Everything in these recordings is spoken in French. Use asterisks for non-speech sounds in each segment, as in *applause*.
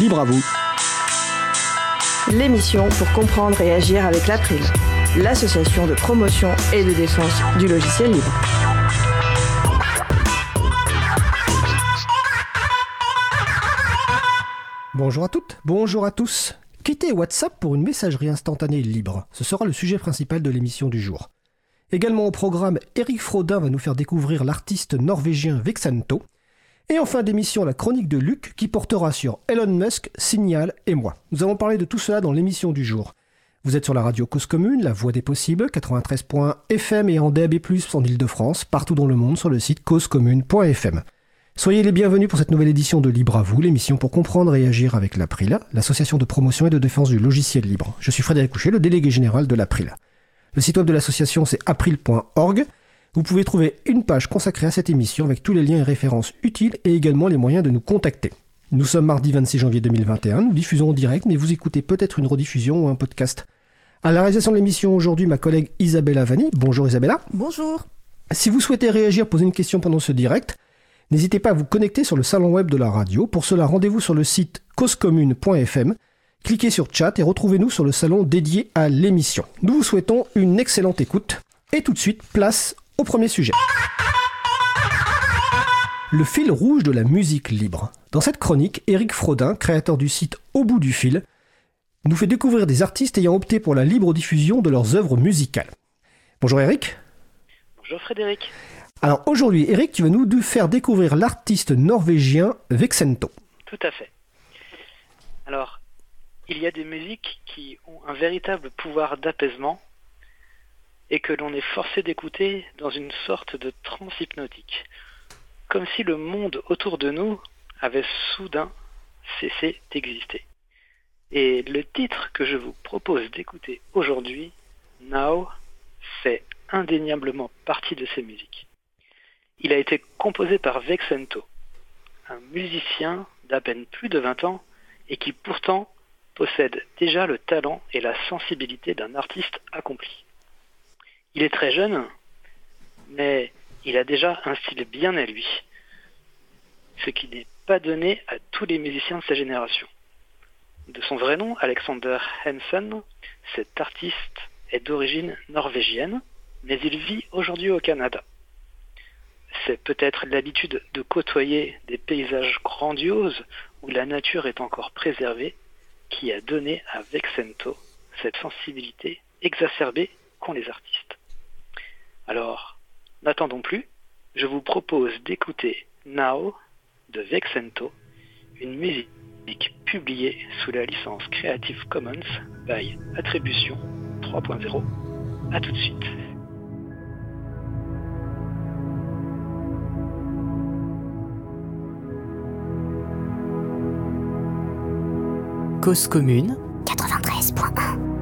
Libre à vous. L'émission pour comprendre et agir avec l'April, l'association de promotion et de défense du logiciel libre. Bonjour à toutes, bonjour à tous. Quittez WhatsApp pour une messagerie instantanée libre. Ce sera le sujet principal de l'émission du jour. Également au programme, Eric Frodin va nous faire découvrir l'artiste norvégien Vexanto. Et en fin d'émission, la chronique de Luc qui portera sur Elon Musk, Signal et moi. Nous allons parler de tout cela dans l'émission du jour. Vous êtes sur la radio Cause Commune, la voix des possibles, 93.fm et en DAB+, en Ile-de-France, partout dans le monde sur le site causecommune.fm. Soyez les bienvenus pour cette nouvelle édition de Libre à vous, l'émission pour comprendre et agir avec l'April, l'association de promotion et de défense du logiciel libre. Je suis Frédéric Couchet, le délégué général de l'April. Le site web de l'association c'est april.org. Vous pouvez trouver une page consacrée à cette émission avec tous les liens et références utiles et également les moyens de nous contacter. Nous sommes mardi 26 janvier 2021, nous diffusons en direct, mais vous écoutez peut-être une rediffusion ou un podcast. À la réalisation de l'émission aujourd'hui, ma collègue Isabella Vanni. Bonjour Isabella. Bonjour. Si vous souhaitez réagir, poser une question pendant ce direct, n'hésitez pas à vous connecter sur le salon web de la radio. Pour cela, rendez-vous sur le site causecommune.fm cliquez sur chat et retrouvez-nous sur le salon dédié à l'émission. Nous vous souhaitons une excellente écoute et tout de suite place au premier sujet. Le fil rouge de la musique libre. Dans cette chronique, Eric Frodin, créateur du site Au bout du fil, nous fait découvrir des artistes ayant opté pour la libre diffusion de leurs œuvres musicales. Bonjour Eric. Bonjour Frédéric. Alors aujourd'hui, Eric, tu vas nous faire découvrir l'artiste norvégien Vexento. Tout à fait. Alors, il y a des musiques qui ont un véritable pouvoir d'apaisement et que l'on est forcé d'écouter dans une sorte de transe hypnotique, comme si le monde autour de nous avait soudain cessé d'exister. Et le titre que je vous propose d'écouter aujourd'hui, Now, fait indéniablement partie de ces musiques. Il a été composé par Vexento, un musicien d'à peine plus de 20 ans et qui pourtant possède déjà le talent et la sensibilité d'un artiste accompli. Il est très jeune, mais il a déjà un style bien à lui, ce qui n'est pas donné à tous les musiciens de sa génération. De son vrai nom, Alexander Hansen, cet artiste est d'origine norvégienne, mais il vit aujourd'hui au Canada. C'est peut-être l'habitude de côtoyer des paysages grandioses où la nature est encore préservée qui a donné à Vexento cette sensibilité exacerbée qu'ont les artistes. Alors, n'attendons plus, je vous propose d'écouter Now de Vexento, une musique publiée sous la licence Creative Commons by Attribution 3.0. A tout de suite. Cause commune 93.1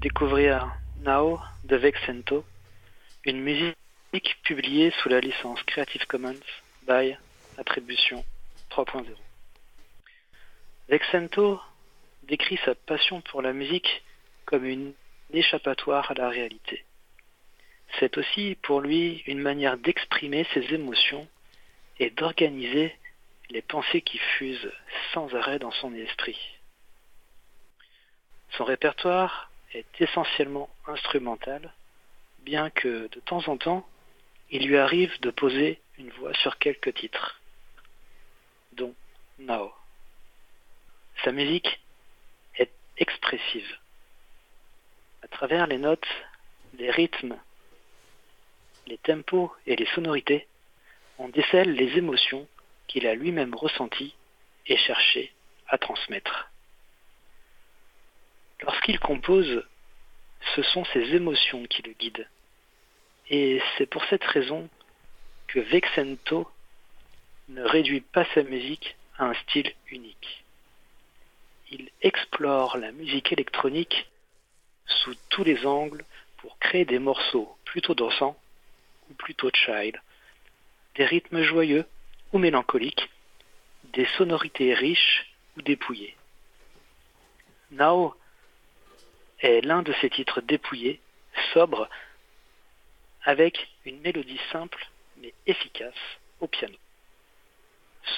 découvrir Now de Vexento, une musique publiée sous la licence Creative Commons by Attribution 3.0. Vexento décrit sa passion pour la musique comme une échappatoire à la réalité. C'est aussi pour lui une manière d'exprimer ses émotions et d'organiser les pensées qui fusent sans arrêt dans son esprit. Son répertoire est essentiellement instrumental, bien que de temps en temps, il lui arrive de poser une voix sur quelques titres, dont Now. Sa musique est expressive. À travers les notes, les rythmes, les tempos et les sonorités, on décèle les émotions qu'il a lui-même ressenties et cherché à transmettre. Lorsqu'il compose, ce sont ses émotions qui le guident. Et c'est pour cette raison que Vexento ne réduit pas sa musique à un style unique. Il explore la musique électronique sous tous les angles pour créer des morceaux plutôt dansants ou plutôt child, des rythmes joyeux ou mélancoliques, des sonorités riches ou dépouillées. Now est l'un de ces titres dépouillés, sobres, avec une mélodie simple mais efficace au piano.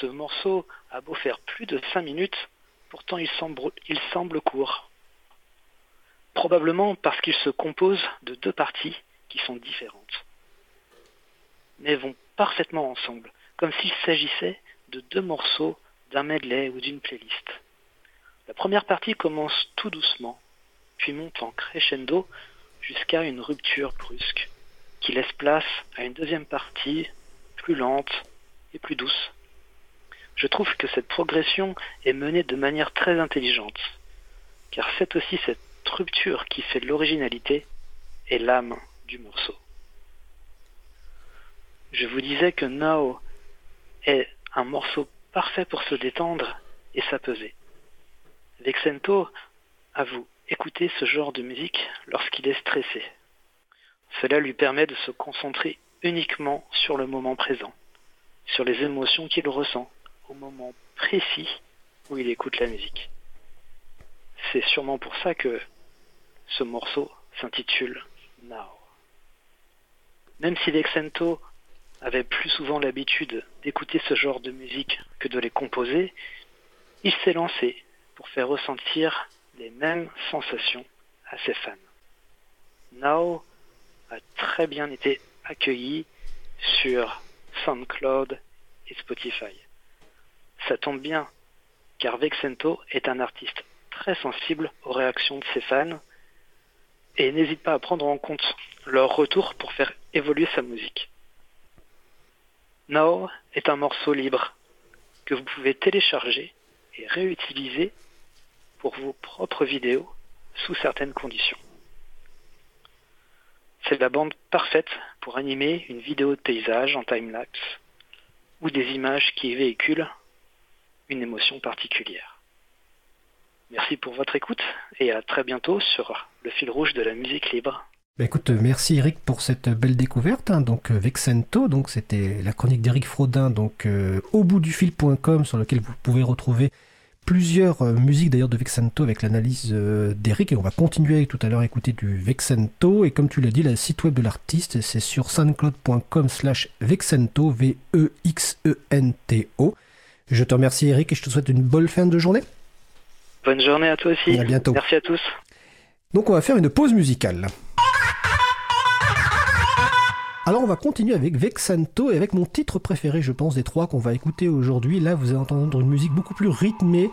Ce morceau a beau faire plus de 5 minutes, pourtant il semble court. Probablement parce qu'il se compose de deux parties qui sont différentes, mais vont parfaitement ensemble, comme s'il s'agissait de deux morceaux d'un medley ou d'une playlist. La première partie commence tout doucement, puis monte en crescendo jusqu'à une rupture brusque, qui laisse place à une deuxième partie plus lente et plus douce. Je trouve que cette progression est menée de manière très intelligente, car c'est aussi cette rupture qui fait l'originalité et l'âme du morceau. Je vous disais que Now est un morceau parfait pour se détendre et s'apeser. Vexento, à vous, écouter ce genre de musique lorsqu'il est stressé. Cela lui permet de se concentrer uniquement sur le moment présent, sur les émotions qu'il ressent au moment précis où il écoute la musique. C'est sûrement pour ça que ce morceau s'intitule Now. Même si Vexento avait plus souvent l'habitude d'écouter ce genre de musique que de les composer, il s'est lancé pour faire ressentir les mêmes sensations à ses fans. Now a très bien été accueilli sur SoundCloud et Spotify. Ça tombe bien, car Vexento est un artiste très sensible aux réactions de ses fans et n'hésite pas à prendre en compte leur retour pour faire évoluer sa musique. Now est un morceau libre que vous pouvez télécharger et réutiliser pour vos propres vidéos sous certaines conditions. C'est la bande parfaite pour animer une vidéo de paysage en time-lapse ou des images qui véhiculent une émotion particulière. Merci pour votre écoute et à très bientôt sur le fil rouge de la musique libre. Bah écoute, merci Eric pour cette belle découverte. Hein. donc euh, Vexento, c'était la chronique d'Eric Frodin, donc euh, au bout du fil.com sur lequel vous pouvez retrouver plusieurs euh, musiques d'ailleurs de Vexento avec l'analyse euh, d'Eric et on va continuer tout à l'heure à écouter du Vexento et comme tu l'as dit le site web de l'artiste c'est sur soundcloud.com slash Vexento V-E-X-E-N-T-O Je te remercie Eric et je te souhaite une bonne fin de journée. Bonne journée à toi aussi. à bientôt. Merci à tous. Donc on va faire une pause musicale. Alors on va continuer avec Vexanto et avec mon titre préféré, je pense, des trois qu'on va écouter aujourd'hui. Là, vous allez entendre une musique beaucoup plus rythmée,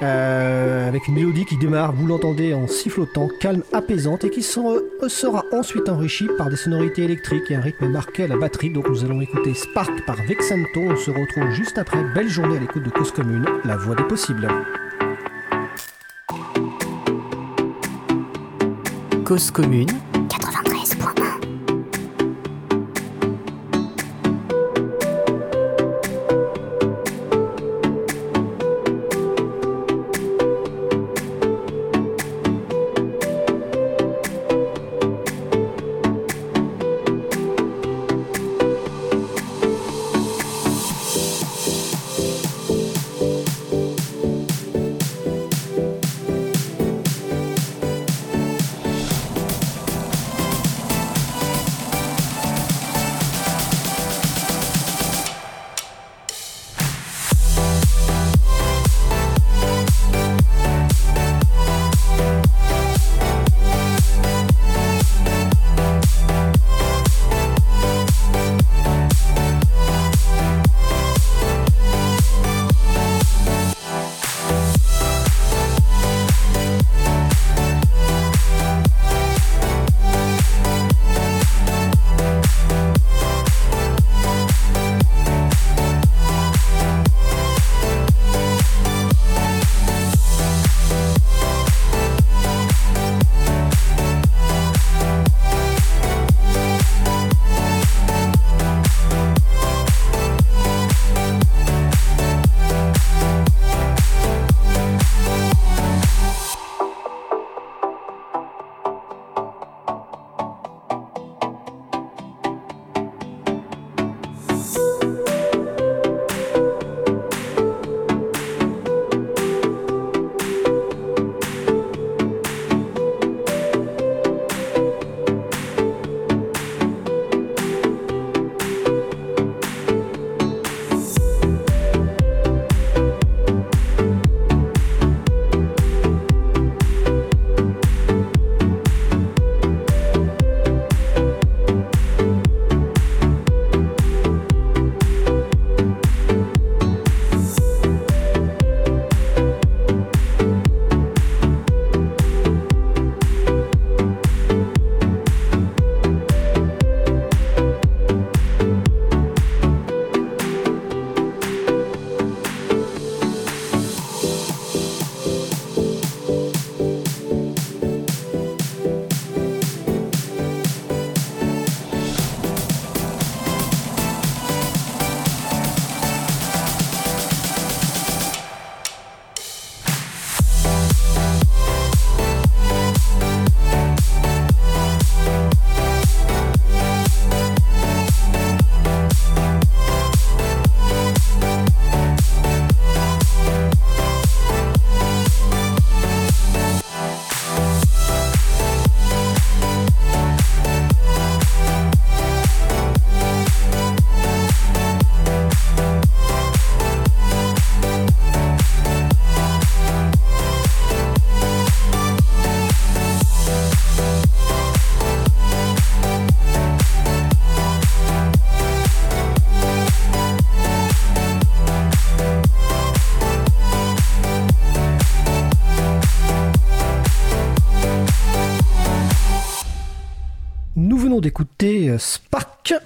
euh, avec une mélodie qui démarre, vous l'entendez, en sifflotant, calme, apaisante, et qui euh, sera ensuite enrichie par des sonorités électriques et un rythme marqué à la batterie. Donc nous allons écouter Spark par Vexanto. On se retrouve juste après. Belle journée à l'écoute de Cause Commune, la voix des possibles. Cause Commune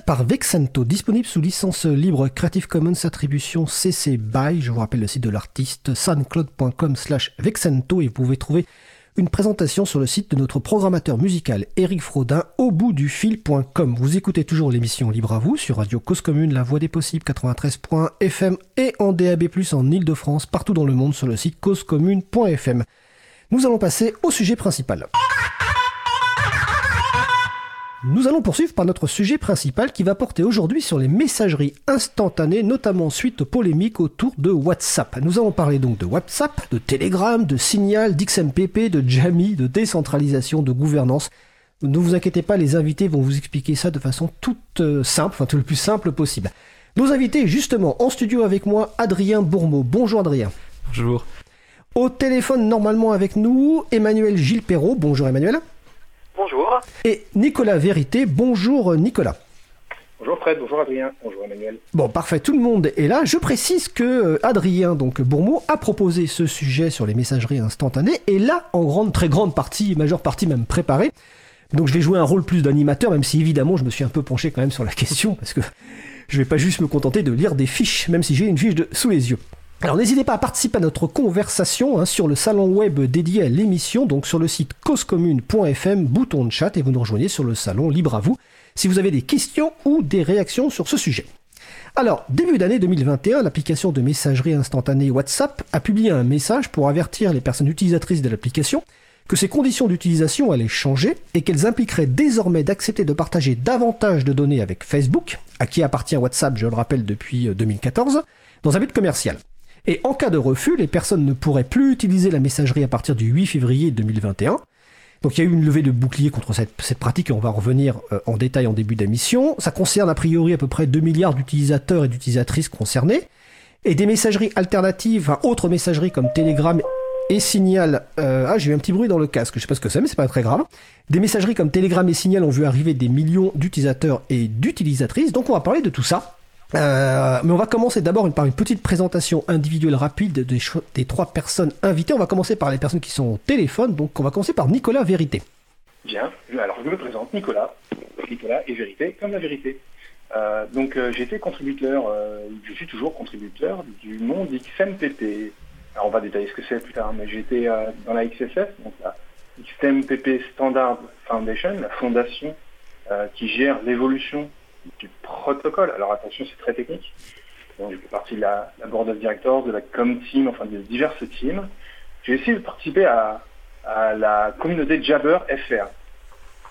Par Vexento, disponible sous licence libre Creative Commons Attribution CC BY. Je vous rappelle le site de l'artiste soundcloud.com slash Vexento et vous pouvez trouver une présentation sur le site de notre programmateur musical Eric Frodin au bout du fil.com. Vous écoutez toujours l'émission Libre à vous sur Radio Cause Commune, La Voix des Possibles 93.fm et en DAB+, en Ile-de-France, partout dans le monde sur le site causecommune.fm. Nous allons passer au sujet principal. Nous allons poursuivre par notre sujet principal qui va porter aujourd'hui sur les messageries instantanées, notamment suite aux polémiques autour de WhatsApp. Nous allons parler donc de WhatsApp, de Telegram, de Signal, d'XMPP, de Jammy, de décentralisation, de gouvernance. Ne vous inquiétez pas, les invités vont vous expliquer ça de façon toute euh, simple, enfin tout le plus simple possible. Nos invités, justement, en studio avec moi, Adrien Bourmeau. Bonjour Adrien. Bonjour. Au téléphone, normalement avec nous, Emmanuel Gilles Perrault. Bonjour Emmanuel. Bonjour. Et Nicolas Vérité. Bonjour Nicolas. Bonjour Fred, bonjour Adrien, bonjour Emmanuel. Bon, parfait, tout le monde est là. Je précise que euh, Adrien, donc Bourmeau, a proposé ce sujet sur les messageries instantanées et là, en grande, très grande partie, majeure partie même préparée. Donc je vais jouer un rôle plus d'animateur, même si évidemment je me suis un peu penché quand même sur la *laughs* question, parce que je vais pas juste me contenter de lire des fiches, même si j'ai une fiche de, sous les yeux. Alors n'hésitez pas à participer à notre conversation hein, sur le salon web dédié à l'émission, donc sur le site causecommune.fm, bouton de chat, et vous nous rejoignez sur le salon libre à vous si vous avez des questions ou des réactions sur ce sujet. Alors, début d'année 2021, l'application de messagerie instantanée WhatsApp a publié un message pour avertir les personnes utilisatrices de l'application que ses conditions d'utilisation allaient changer et qu'elles impliqueraient désormais d'accepter de partager davantage de données avec Facebook, à qui appartient WhatsApp, je le rappelle, depuis 2014, dans un but commercial. Et en cas de refus, les personnes ne pourraient plus utiliser la messagerie à partir du 8 février 2021. Donc il y a eu une levée de bouclier contre cette, pratique et on va revenir euh, en détail en début d'émission. Ça concerne a priori à peu près 2 milliards d'utilisateurs et d'utilisatrices concernés. Et des messageries alternatives, enfin autres messageries comme Telegram et Signal. Euh, ah, j'ai eu un petit bruit dans le casque, je sais pas ce que c'est, mais c'est pas très grave. Des messageries comme Telegram et Signal ont vu arriver des millions d'utilisateurs et d'utilisatrices. Donc on va parler de tout ça. Euh, mais on va commencer d'abord par une petite présentation individuelle rapide des, trois personnes invitées. On va commencer par les personnes qui sont au téléphone. Donc on va commencer par Nicolas Vérité. Bien, alors je me présente Nicolas. Nicolas et Vérité comme la vérité. Euh, donc euh, été contributeur, je suis toujours contributeur du monde XMPP. Alors on va détailler ce que c'est plus tard, mais j'étais dans la XSF, donc la XMPP Standard Foundation, la fondation qui gère l'évolution du protocole. Alors attention, c'est très technique. Donc, je fais partie de la, board of directors, de la com team, enfin de diverses teams. J'ai essayé de participer à, la communauté Jabber FR.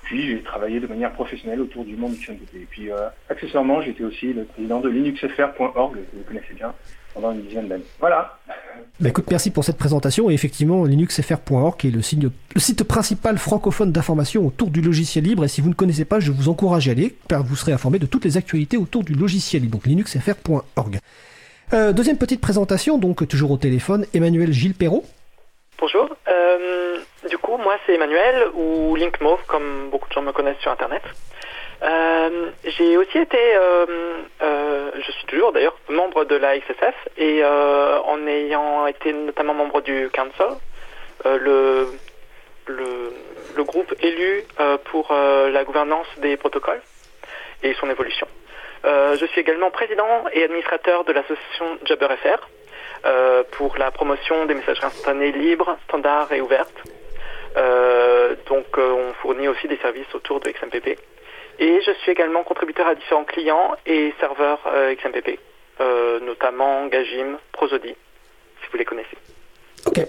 Puis j'ai travaillé de manière professionnelle autour du monde XMPP. Et puis euh, accessoirement, j'étais aussi le président de linuxfr.org, que vous connaissez bien, pendant une dizaine d'années. Voilà. Bah écoute, merci pour cette présentation. Et effectivement, linuxfr.org est le, le site principal francophone d'information autour du logiciel libre. Et si vous ne connaissez pas, je vous encourage à y aller, car vous serez informé de toutes les actualités autour du logiciel libre. Donc linuxfr.org. Euh, deuxième petite présentation, donc toujours au téléphone, Emmanuel Gilles Perrault. Bonjour. Euh, du coup, moi c'est Emmanuel ou Linkmove, comme beaucoup de gens me connaissent sur Internet. Euh, j'ai aussi été, euh, euh, je suis toujours d'ailleurs membre de la XSF et en ayant été notamment membre du Council, le, le, le, groupe élu pour la gouvernance des protocoles et son évolution. je suis également président et administrateur de l'association JabberFR pour la promotion des messageries instantanées libres, standards et ouvertes. donc on fournit aussi des services autour de XMPP. Et je suis également contributeur à différents clients et serveurs euh, XMPP, euh, notamment Gajim, Prosody, si vous les connaissez. Ok,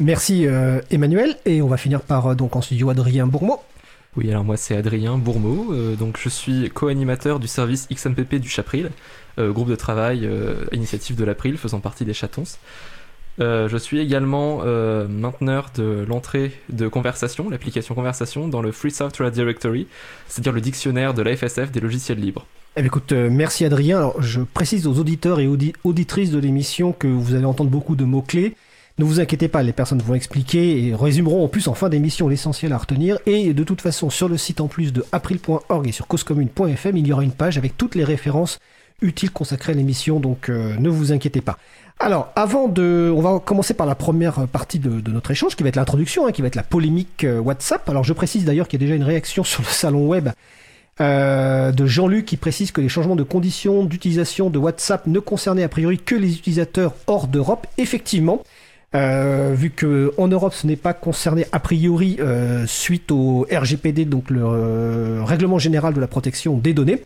merci euh, Emmanuel. Et on va finir par donc en studio Adrien Bourmeau. Oui, alors moi c'est Adrien Bourmeau, donc je suis co-animateur du service XMPP du Chapril, groupe de travail initiative de l'April faisant partie des Chatons. Euh, je suis également euh, mainteneur de l'entrée de conversation, l'application conversation, dans le Free Software Directory, c'est-à-dire le dictionnaire de l'AFSF des logiciels libres. Eh euh, merci Adrien. Je précise aux auditeurs et auditrices de l'émission que vous allez entendre beaucoup de mots-clés. Ne vous inquiétez pas, les personnes vont expliquer et résumeront en plus en fin d'émission l'essentiel à retenir. Et de toute façon, sur le site en plus de april.org et sur causecommune.fm, il y aura une page avec toutes les références utile consacré à l'émission, donc ne vous inquiétez pas. Alors, avant de, on va commencer par la première partie de, notre échange, qui va être l'introduction, hein, qui va être la polémique WhatsApp. Alors, je précise d'ailleurs qu'il y a déjà une réaction *laughs* sur le salon web euh, de Jean-Luc qui précise que les changements de conditions d'utilisation de WhatsApp ne concernaient a priori que les utilisateurs hors d'Europe. Effectivement, euh, vu que en Europe ce n'est pas concerné a priori euh, suite au RGPD, donc le règlement général de la protection des données.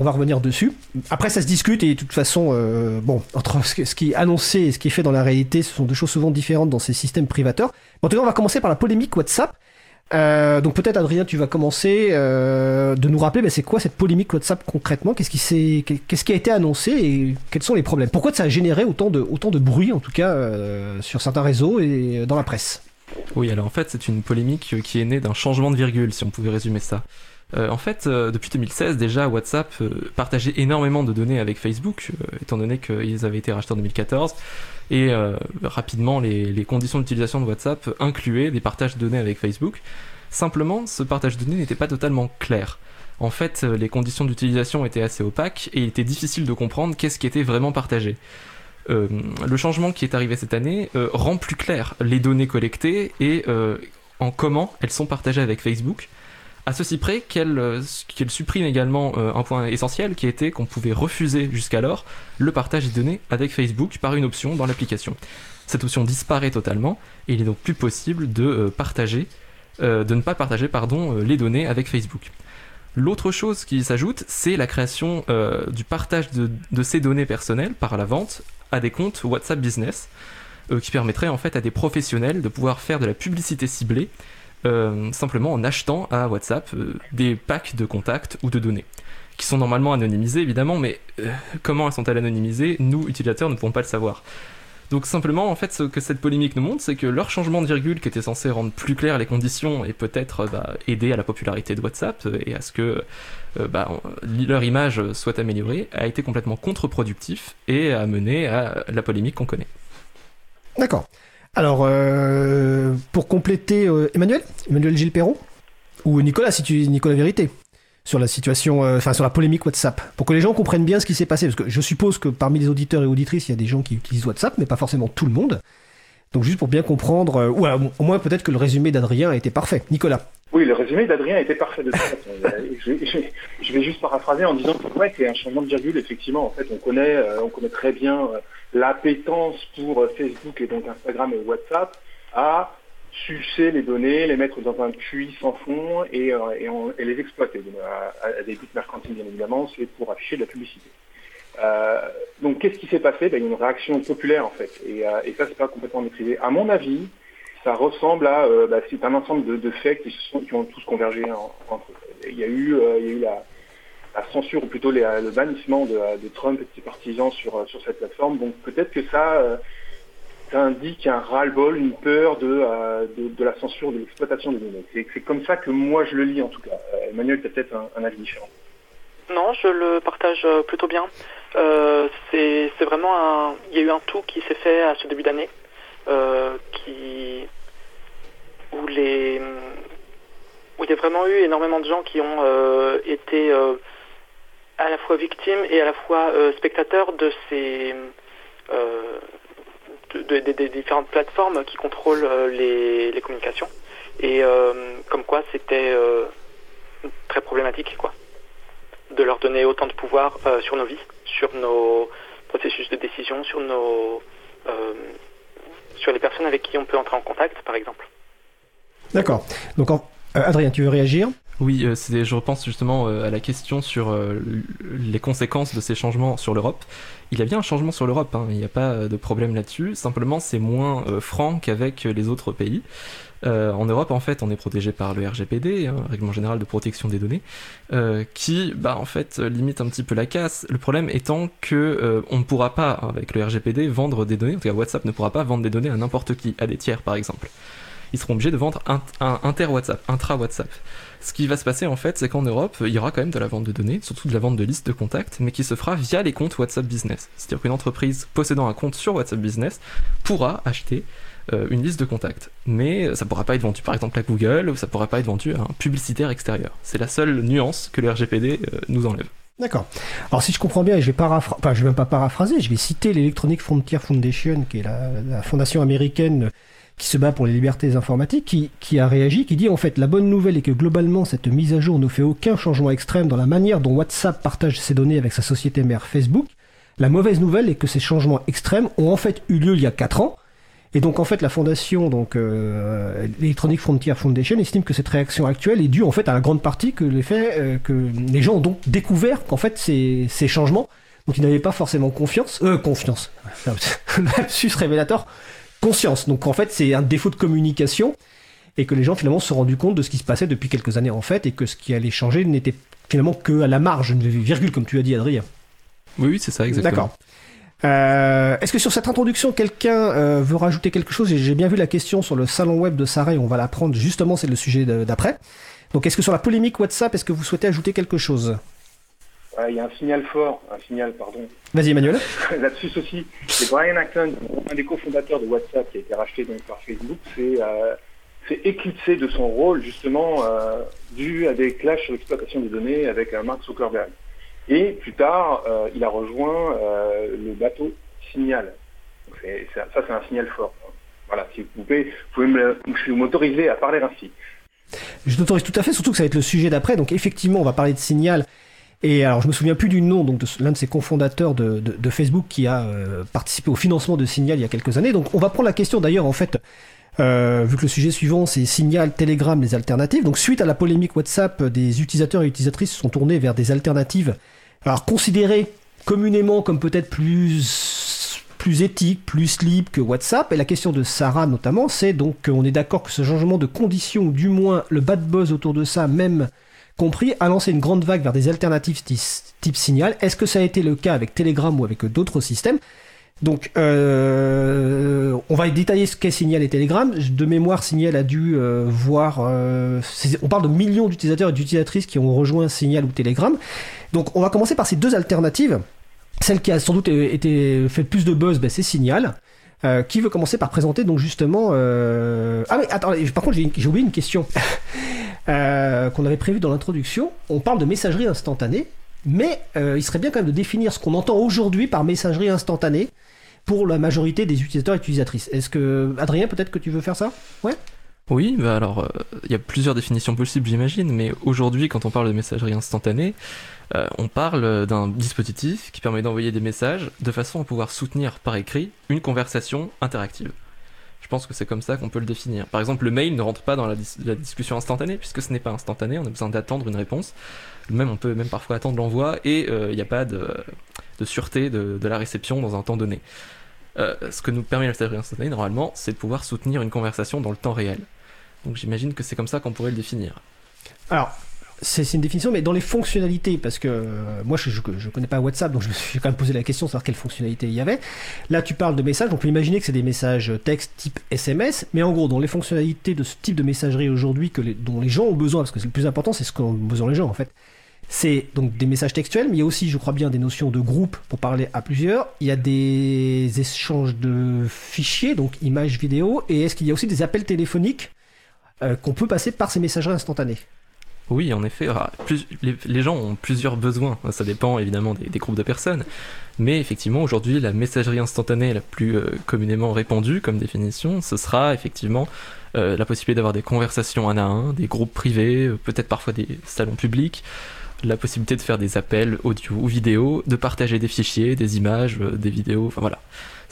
On va revenir dessus. Après, ça se discute et de toute façon, bon, entre ce qui est annoncé et ce qui est fait dans la réalité, ce sont deux choses souvent différentes dans ces systèmes privateurs. En tout cas, on va commencer par la polémique WhatsApp. Euh, donc peut-être Adrien, tu vas commencer euh, de nous rappeler ben, c'est quoi cette polémique WhatsApp concrètement? Qu'est-ce qui, qu'est-ce qui a été annoncé et quels sont les problèmes? Pourquoi ça a généré autant de, autant de bruit en tout cas euh, sur certains réseaux et dans la presse? Oui, alors en fait c'est une polémique qui est née d'un changement de virgule, si on pouvait résumer ça. En fait, depuis 2016, déjà, WhatsApp partageait énormément de données avec Facebook, étant donné qu'ils avaient été rachetés en 2014. Et euh, rapidement, les, conditions d'utilisation de WhatsApp incluaient des partages de données avec Facebook. Simplement, ce partage de données n'était pas totalement clair. En fait, euh, les conditions d'utilisation étaient assez opaques et il était difficile de comprendre qu'est-ce qui était vraiment partagé. Euh, le changement qui est arrivé cette année rend plus clair les données collectées et en comment elles sont partagées avec Facebook à ceci près qu'elle euh, supprime également euh, un point essentiel qui était qu'on pouvait refuser jusqu'alors le partage des données avec Facebook par une option dans l'application. Cette option disparaît totalement et il est donc plus possible de euh, partager, de ne pas partager les données avec Facebook. L'autre chose qui s'ajoute, c'est la création du partage de, ces données personnelles par la vente à des comptes WhatsApp Business, qui permettrait en fait à des professionnels de pouvoir faire de la publicité ciblée euh, simplement en achetant à WhatsApp euh, des packs de contacts ou de données qui sont normalement anonymisées évidemment, mais euh, comment elles sont-elles anonymisées? Nous, utilisateurs, ne pouvons pas le savoir. Donc simplement, en fait, ce que cette polémique nous montre, c'est que leur changement de virgule, qui était censé rendre plus claires les conditions et peut-être bah, aider à la popularité de WhatsApp et à ce que bah, leur image soit améliorée, a été complètement contre-productif et a mené à la polémique qu'on connaît. D'accord. Alors, euh, pour compléter, euh, Emmanuel Emmanuel Gilles Perron Ou Nicolas, si tu Nicolas Vérité sur la situation, euh, enfin sur la polémique WhatsApp, pour que les gens comprennent bien ce qui s'est passé, parce que je suppose que parmi les auditeurs et auditrices, il y a des gens qui utilisent WhatsApp, mais pas forcément tout le monde. Donc juste pour bien comprendre, ou au moins peut-être que le résumé d'Adrien a été parfait. Nicolas Oui, le résumé d'Adrien été parfait de toute façon. je, vais juste paraphraser en disant que ouais, c'est un changement de virgule, effectivement, en fait, on connaît, on connaît très bien l'appétence pour Facebook et donc Instagram et WhatsApp à sucer les données, les mettre dans un puits sans fond et, euh, les exploiter. à, des buts mercantiles, bien évidemment, c'est pour afficher de la publicité. Euh, donc, qu'est-ce qui s'est passé? Ben, Il y a une réaction populaire, en fait. Et, euh, et ça, c'est pas complètement maîtrisé. À mon avis, ça ressemble à... Ben, c'est un ensemble de, faits qui, sont, qui ont tous convergé entre eux. Il y a eu, il y a eu la, la censure ou plutôt le bannissement de, Trump et de ses partisans sur, sur cette plateforme. Donc peut-être que ça, euh, indique un ras-le-bol, une peur euh, de, de, la censure, de l'exploitation des données. C'est comme ça que moi je le lis en tout cas. Euh, Emmanuel, tu as peut-être un, avis différent. Non, je le partage plutôt bien. c'est vraiment un... Il y a eu un tout qui s'est fait à ce début d'année, qui... où les où il y a vraiment eu énormément de gens qui ont été à la fois victime et à la fois euh, spectateur de ces euh, des différentes plateformes qui contrôlent euh, les, communications et comme quoi c'était très problématique quoi de leur donner autant de pouvoir sur nos vies, sur nos processus de décision, sur nos sur les personnes avec qui on peut entrer en contact par exemple. D'accord. Donc Adrien, tu veux réagir? Oui, euh, je repense justement euh, à la question sur euh, les conséquences de ces changements sur l'Europe. Il y a bien un changement sur l'Europe, hein, il n'y a pas de problème là-dessus. Simplement, c'est moins franc qu'avec les autres pays. en Europe, en fait, on est protégé par le RGPD, hein, Règlement général de protection des données, qui, bah, en fait, limite un petit peu la casse. Le problème étant que on ne pourra pas, avec le RGPD, vendre des données. En tout cas, WhatsApp ne pourra pas vendre des données à n'importe qui, à des tiers, par exemple. Ils seront obligés de vendre un, un inter-WhatsApp, intra-WhatsApp. Ce qui va se passer en fait, c'est qu'en Europe, il y aura quand même de la vente de données, surtout de la vente de listes de contacts, mais qui se fera via les comptes WhatsApp Business. C'est-à-dire qu'une entreprise possédant un compte sur WhatsApp Business pourra acheter euh, une liste de contacts. Mais ça ne pourra pas être vendu par exemple à Google, ou ça ne pourra pas être vendu à un publicitaire extérieur. C'est la seule nuance que le RGPD euh, nous enlève. D'accord. Alors si je comprends bien, et je vais vais même pas paraphraser, je vais citer l'Electronic Frontier Foundation, qui est la fondation américaine qui se bat pour les libertés informatiques, qui, qui a réagi, qui dit en fait la bonne nouvelle est que globalement cette mise à jour ne fait aucun changement extrême dans la manière dont WhatsApp partage ses données avec sa société mère Facebook. La mauvaise nouvelle est que ces changements extrêmes ont en fait eu lieu il y a 4 ans. Et donc en fait la fondation, donc euh, l'Electronic Frontier Foundation, estime que cette réaction actuelle est due en fait à la grande partie que les faits, euh, que les gens ont donc découvert qu'en fait ces, ces changements, dont ils n'avaient pas forcément confiance, euh, confiance, *laughs* lapsus révélateur, conscience. Donc en fait c'est un défaut de communication et que les gens finalement se sont rendus compte de ce qui se passait depuis quelques années en fait et que ce qui allait changer n'était finalement que à la marge, une virgule comme tu as dit Adrien. Oui, oui, c'est ça, exactement. D'accord. Euh, Est-ce que sur cette introduction, quelqu'un euh, veut rajouter quelque chose? J'ai bien vu la question sur le salon web de Sarah et on va la prendre justement, c'est le sujet d'après. Donc est-ce que sur la polémique WhatsApp, est-ce que vous souhaitez ajouter quelque chose? Il y a un signal fort, un signal, pardon, Vas-y Emmanuel. *laughs* là-dessus aussi. C'est Brian Acton, un des cofondateurs de WhatsApp qui a été racheté donc par Facebook, c'est euh, s'est éclipsé de son rôle justement euh, dû à des clashs sur l'exploitation des données avec euh, Mark Zuckerberg. Et plus tard, euh, il a rejoint le bateau Signal. Donc ça, c'est un signal fort. Voilà, si vous pouvez, vous pouvez me- m'autoriser à parler ainsi. Je t'autorise tout à fait, surtout que ça va être le sujet d'après. Donc effectivement, on va parler de Signal. Et alors, je me souviens plus du nom donc de l'un de ses cofondateurs de, Facebook qui a euh, participé au financement de Signal il y a quelques années. Donc, on va prendre la question d'ailleurs en fait. euh, vu que le sujet suivant c'est Signal, Telegram, les alternatives. Donc suite à la polémique WhatsApp, des utilisateurs et utilisatrices se sont tournés vers des alternatives, alors considérées communément comme peut-être plus plus éthiques, plus libres que WhatsApp. Et la question de Sarah notamment, c'est donc qu'on est d'accord que ce changement de conditions, ou du moins le bad buzz autour de ça, même compris, a lancé une grande vague vers des alternatives type, Signal. Est-ce que ça a été le cas avec Telegram ou avec d'autres systèmes? Donc, euh, on va détailler ce qu'est Signal et Telegram. De mémoire, Signal a dû euh, voir. euh, on parle de millions d'utilisateurs et d'utilisatrices qui ont rejoint Signal ou Telegram. Donc, on va commencer par ces deux alternatives. Celle qui a sans doute été fait plus de buzz, ben, c'est Signal. Qui veut commencer par présenter donc justement ah oui attends par contre j'ai oublié une question *laughs* euh, qu'on avait prévue dans l'introduction on parle de messagerie instantanée mais euh, il serait bien quand même de définir ce qu'on entend aujourd'hui par messagerie instantanée pour la majorité des utilisateurs et utilisatrices. Est-ce que, Adrien, peut-être que tu veux faire ça? Ouais Oui, bah alors, euh, il y a plusieurs définitions possibles, j'imagine, mais aujourd'hui, quand on parle de messagerie instantanée, on parle d'un dispositif qui permet d'envoyer des messages de façon à pouvoir soutenir par écrit une conversation interactive. Je pense que c'est comme ça qu'on peut le définir. Par exemple, le mail ne rentre pas dans la, dis- la discussion instantanée, puisque ce n'est pas instantané, on a besoin d'attendre une réponse. Même, on peut même parfois attendre l'envoi, et euh, il n'y a pas de, de sûreté de, de la réception dans un temps donné. Euh, ce que nous permet la messagerie instantanée, normalement, c'est de pouvoir soutenir une conversation dans le temps réel. Donc j'imagine que c'est comme ça qu'on pourrait le définir. Alors, c'est une définition, mais dans les fonctionnalités, parce que euh, moi je, connais pas WhatsApp, donc je me suis quand même posé la question de savoir quelles fonctionnalités il y avait. Là, tu parles de messages, on peut imaginer que c'est des messages texte type SMS, mais en gros, dans les fonctionnalités de ce type de messagerie aujourd'hui que dont les gens ont besoin, parce que c'est le plus important, c'est ce qu'ont besoin les gens en fait. C'est donc des messages textuels, mais il y a aussi, je crois bien, des notions de groupe pour parler à plusieurs. Il y a des échanges de fichiers, donc images, vidéos, et est-ce qu'il y a aussi des appels téléphoniques euh, qu'on peut passer par ces messageries instantanées? Oui, en effet, ah, les, gens ont plusieurs besoins. Ça dépend évidemment des, groupes de personnes. Mais effectivement, aujourd'hui, la messagerie instantanée la plus euh, communément répandue comme définition, ce sera effectivement euh, la possibilité d'avoir des conversations un à un, des groupes privés, euh, peut-être parfois des salons publics, la possibilité de faire des appels audio ou vidéo, de partager des fichiers, des images, des vidéos, enfin voilà.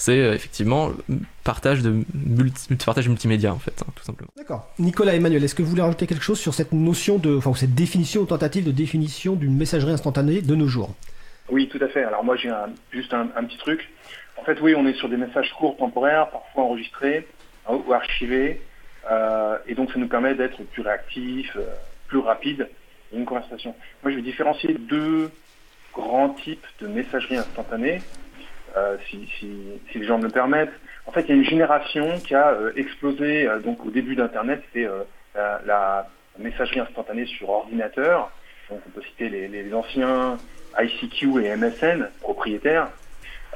C'est euh, effectivement le partage de multi- partage multimédia en fait, hein, tout simplement. D'accord. Nicolas Emmanuel, est-ce que vous voulez rajouter quelque chose sur cette notion de, enfin, cette définition ou tentative de définition d'une messagerie instantanée de nos jours? Oui, tout à fait. Alors moi, j'ai un- juste un, un petit truc. En fait, oui, on est sur des messages courts, temporaires, parfois enregistrés hein, ou archivés. euh, et donc, ça nous permet d'être plus réactifs, euh, plus rapides dans une conversation. Moi, je vais différencier deux grands types de messagerie instantanée, si, si- les gens me le permettent. En fait, il y a une génération qui a euh, explosé euh, donc au début d'Internet, c'était euh, la, messagerie instantanée sur ordinateur. Donc, on peut citer les, anciens ICQ et MSN propriétaires.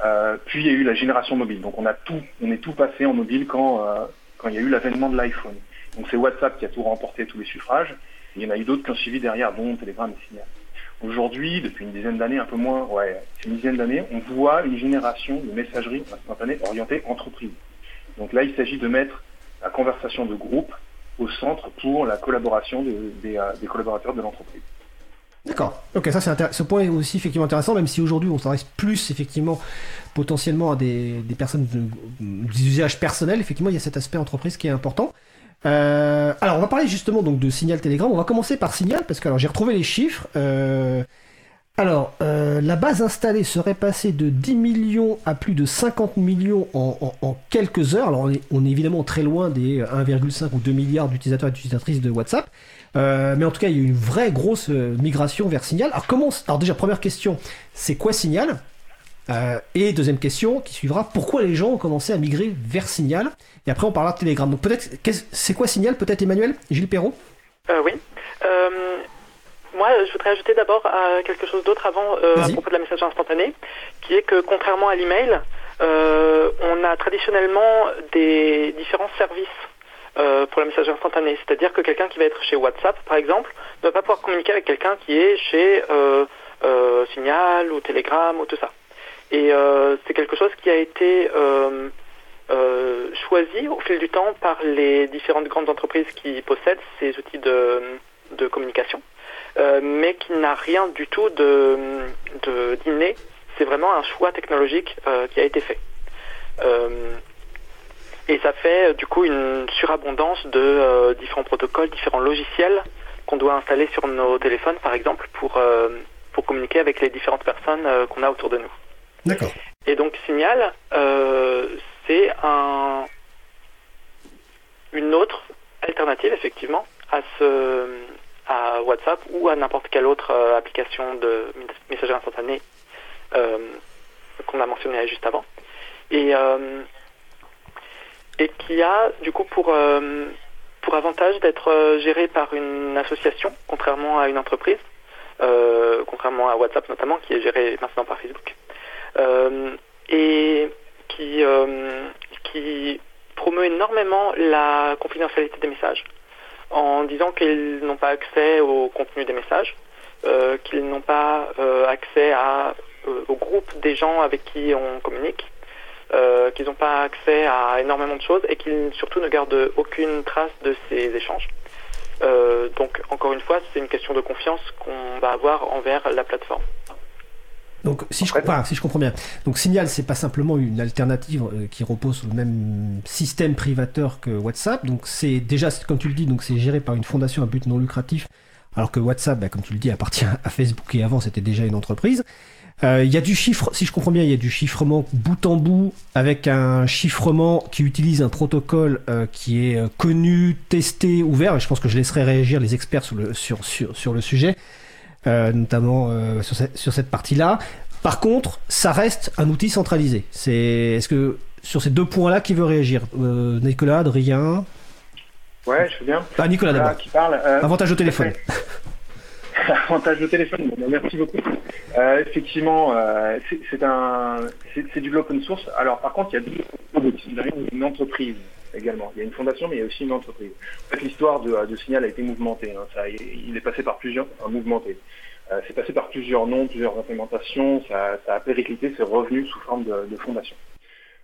Euh, puis il y a eu la génération mobile. Donc on a tout, on est tout passé en mobile quand euh, quand il y a eu l'avènement de l'iPhone. Donc c'est WhatsApp qui a tout remporté tous les suffrages. Il y en a eu d'autres qui ont suivi derrière, dont Telegram et Signal. Aujourd'hui, depuis une dizaine d'années, un peu moins, ouais, une dizaine d'années, on voit une génération de messagerie instantanée orientée entreprise. Donc là, il s'agit de mettre la conversation de groupe au centre pour la collaboration des, euh, des collaborateurs de l'entreprise. D'accord. Ok, ça c'est ce point est aussi effectivement intéressant, même si aujourd'hui on s'adresse plus effectivement potentiellement à des, des personnes de, des usages personnels. Effectivement, il y a cet aspect entreprise qui est important. Euh, alors, on va parler justement donc de Signal Telegram. On va commencer par Signal parce que alors j'ai retrouvé les chiffres. Euh, alors, euh, la base installée serait passée de 10 millions à plus de 50 millions en, quelques heures. Alors, on est, évidemment très loin des 1,5 ou 2 milliards d'utilisateurs et d'utilisatrices de WhatsApp. Mais en tout cas, il y a une vraie grosse migration vers Signal. Alors, comment, alors déjà, première question, c'est quoi Signal? Euh, Et deuxième question qui suivra, pourquoi les gens ont commencé à migrer vers Signal Et après, on parlera de Telegram. Donc, peut-être, c'est quoi Signal Peut-être Emmanuel Gilles Perrault Euh, oui. Euh, moi, je voudrais ajouter d'abord à quelque chose d'autre avant euh, à propos de la messagerie instantanée, qui est que contrairement à l'email, on a traditionnellement des différents services euh, pour la messagerie instantanée. C'est-à-dire que quelqu'un qui va être chez WhatsApp, par exemple, ne va pas pouvoir communiquer avec quelqu'un qui est chez euh, euh, Signal ou Telegram ou tout ça. Et euh, c'est quelque chose qui a été euh, euh, choisi au fil du temps par les différentes grandes entreprises qui possèdent ces outils de, communication, mais qui n'a rien du tout de, d'inné. C'est vraiment un choix technologique qui a été fait. Et ça fait du coup une surabondance de différents protocoles, différents logiciels qu'on doit installer sur nos téléphones, par exemple, pour, pour communiquer avec les différentes personnes qu'on a autour de nous. D'accord. Et donc Signal, euh, c'est un, une autre alternative effectivement à ce à WhatsApp ou à n'importe quelle autre euh, application de messagerie instantanée euh, qu'on a mentionné juste avant. Et, et qui a du coup pour, pour avantage d'être géré par une association, contrairement à une entreprise, contrairement à WhatsApp notamment, qui est géré maintenant par Facebook. Euh, et qui, euh, qui promeut énormément la confidentialité des messages en disant qu'ils n'ont pas accès au contenu des messages, euh, qu'ils n'ont pas accès au groupe des gens avec qui on communique, qu'ils n'ont pas accès à énormément de choses et qu'ils surtout ne gardent aucune trace de ces échanges. Donc encore une fois, c'est une question de confiance qu'on va avoir envers la plateforme. Donc, si je, enfin, si je comprends bien, donc Signal, c'est pas simplement une alternative euh, qui repose sur le même système privateur que WhatsApp. Donc, c'est déjà, comme tu le dis, donc c'est géré par une fondation à but non lucratif, alors que WhatsApp, bah, comme tu le dis, appartient à Facebook et avant c'était déjà une entreprise. Euh, Il y a du chiffre, si je comprends bien, il y a du chiffrement bout en bout avec un chiffrement qui utilise un protocole euh, qui est euh, connu, testé, ouvert. Et je pense que je laisserai réagir les experts sur le, sur, sur, sur le sujet, notamment euh, sur, cette, sur cette partie-là. Par contre, ça reste un outil centralisé. C'est, est-ce que sur ces deux points-là, qui veut réagir? Euh, Nicolas, Adrien? Ouais, je veux bien. Ah, Nicolas d'abord. qui parle. euh, Avantage au téléphone. *laughs* Avantage de téléphone. Bon, merci beaucoup. Euh, effectivement, euh, c'est c'est un, c'est c'est du open source. Alors, par contre, il y a deux une entreprise également. Il y a une fondation, mais il y a aussi une entreprise. En fait, l'histoire de, Signal a été mouvementée. hein. Ça, il est passé par plusieurs, enfin, mouvementé. Euh, c'est passé par plusieurs noms, plusieurs implémentations. Ça, a périclité, c'est revenu sous forme de, fondation.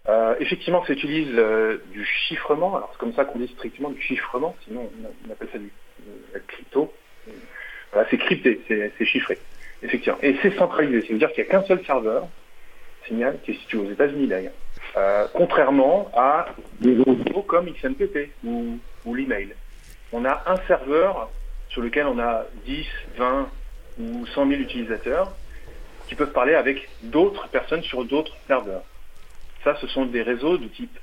Euh, effectivement, ça utilise euh, du chiffrement. Alors, c'est comme ça qu'on dit strictement du chiffrement. Sinon, on, appelle ça du crypto. C'est crypté, c'est chiffré. Effectivement. Et c'est centralisé. Ça veut dire qu'il n'y a qu'un seul serveur, Signal, qui est situé aux États-Unis d'ailleurs. Euh, contrairement à des autres comme XMPP ou, ou l'email. On a un serveur sur lequel on a 10, 20 ou 100 000 utilisateurs qui peuvent parler avec d'autres personnes sur d'autres serveurs. Ça, ce sont des réseaux de type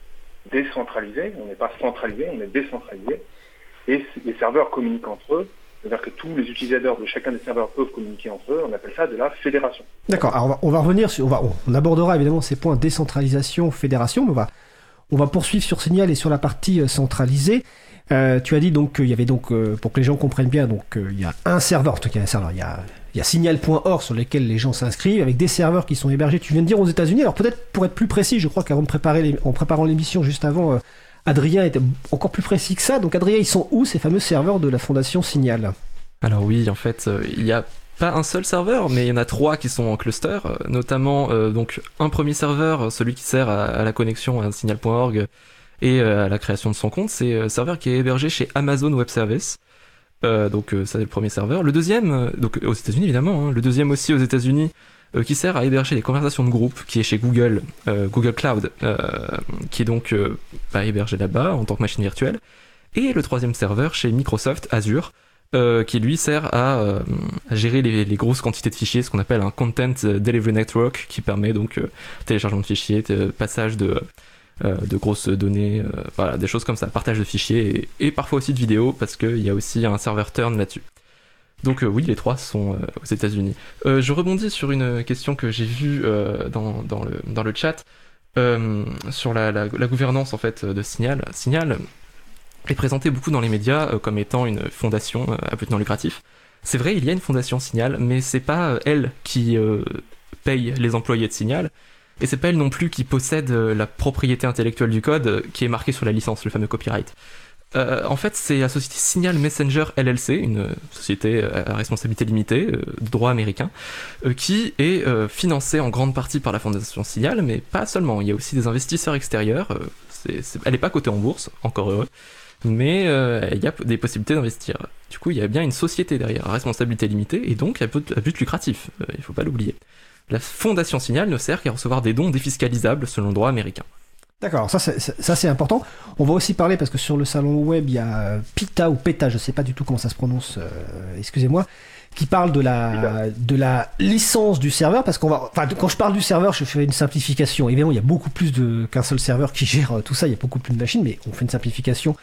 décentralisé. On n'est pas centralisé, on est décentralisé. Et les serveurs communiquent entre eux. C'est-à-dire que tous les utilisateurs de chacun des serveurs peuvent communiquer entre eux. On appelle ça de la fédération. D'accord. Alors, on va, revenir sur, on, abordera évidemment ces points décentralisation, fédération, mais on va, poursuivre sur Signal et sur la partie euh, centralisée. Euh, tu as dit donc qu'il y avait donc, euh, pour que les gens comprennent bien, donc il y a un serveur, en tout cas un serveur, il y a, il y a signal.org sur lesquels les gens s'inscrivent, avec des serveurs qui sont hébergés, tu viens de dire aux États-Unis. Alors peut-être pour être plus précis, je crois qu'avant de préparer, en préparant l'émission juste avant, Adrien était encore plus précis que ça. Donc Adrien, ils sont où ces fameux serveurs de la fondation Signal? Alors oui, en fait, euh, il y a pas un seul serveur, mais il y en a trois qui sont en cluster, euh, notamment euh, donc un premier serveur, celui qui sert à, la connexion à signal.org et à la création de son compte, c'est un serveur qui est hébergé chez Amazon Web Service. Donc ça c'est le premier serveur. Le deuxième, aux États-Unis évidemment, hein, le deuxième aussi aux États-Unis, euh, qui sert à héberger les conversations de groupe, qui est chez Google, euh, Google Cloud, euh, qui est donc bah, hébergé là-bas en tant que machine virtuelle. Et le troisième serveur chez Microsoft Azure, qui lui sert à, gérer les, grosses quantités de fichiers, ce qu'on appelle un Content Delivery Network, qui permet donc téléchargement de fichiers, passage de, grosses données, des choses comme ça, partage de fichiers, et parfois aussi de vidéos, parce qu'il y a aussi un serveur turn là-dessus. Donc euh, oui, les trois sont euh, aux États-Unis. Euh, je rebondis sur une question que j'ai vue dans, le, chat sur la, gouvernance en fait de Signal. Signal est présenté beaucoup dans les médias comme étant une fondation à but non lucratif. C'est vrai, il y a une fondation Signal, mais c'est pas elle qui paye les employés de Signal. Et c'est pas elle non plus qui possède la propriété intellectuelle du code qui est marquée sur la licence, le fameux copyright. Euh, en fait, c'est la société Signal Messenger LLC, une euh, société euh, à responsabilité limitée, droit américain, qui est financée en grande partie par la fondation Signal, mais pas seulement. Il y a aussi des investisseurs extérieurs. elle n'est pas cotée en bourse, encore heureux, mais il y a des possibilités d'investir. Du coup, il y a bien une société derrière, à responsabilité limitée, et donc à but, lucratif. il ne faut pas l'oublier. La fondation Signal ne sert qu'à recevoir des dons défiscalisables selon le droit américain. D'accord, ça c'est, important. On va aussi parler parce que sur le salon web, il y a euh, Pita ou Peta, je sais pas du tout comment ça se prononce, euh, excusez-moi, qui parle de la, de la licence du serveur parce qu'on va, enfin, quand je parle du serveur, je fais une simplification. Évidemment, il y a beaucoup plus qu'un seul serveur qui gère euh, tout ça, il y a beaucoup plus de machines, mais on fait une simplification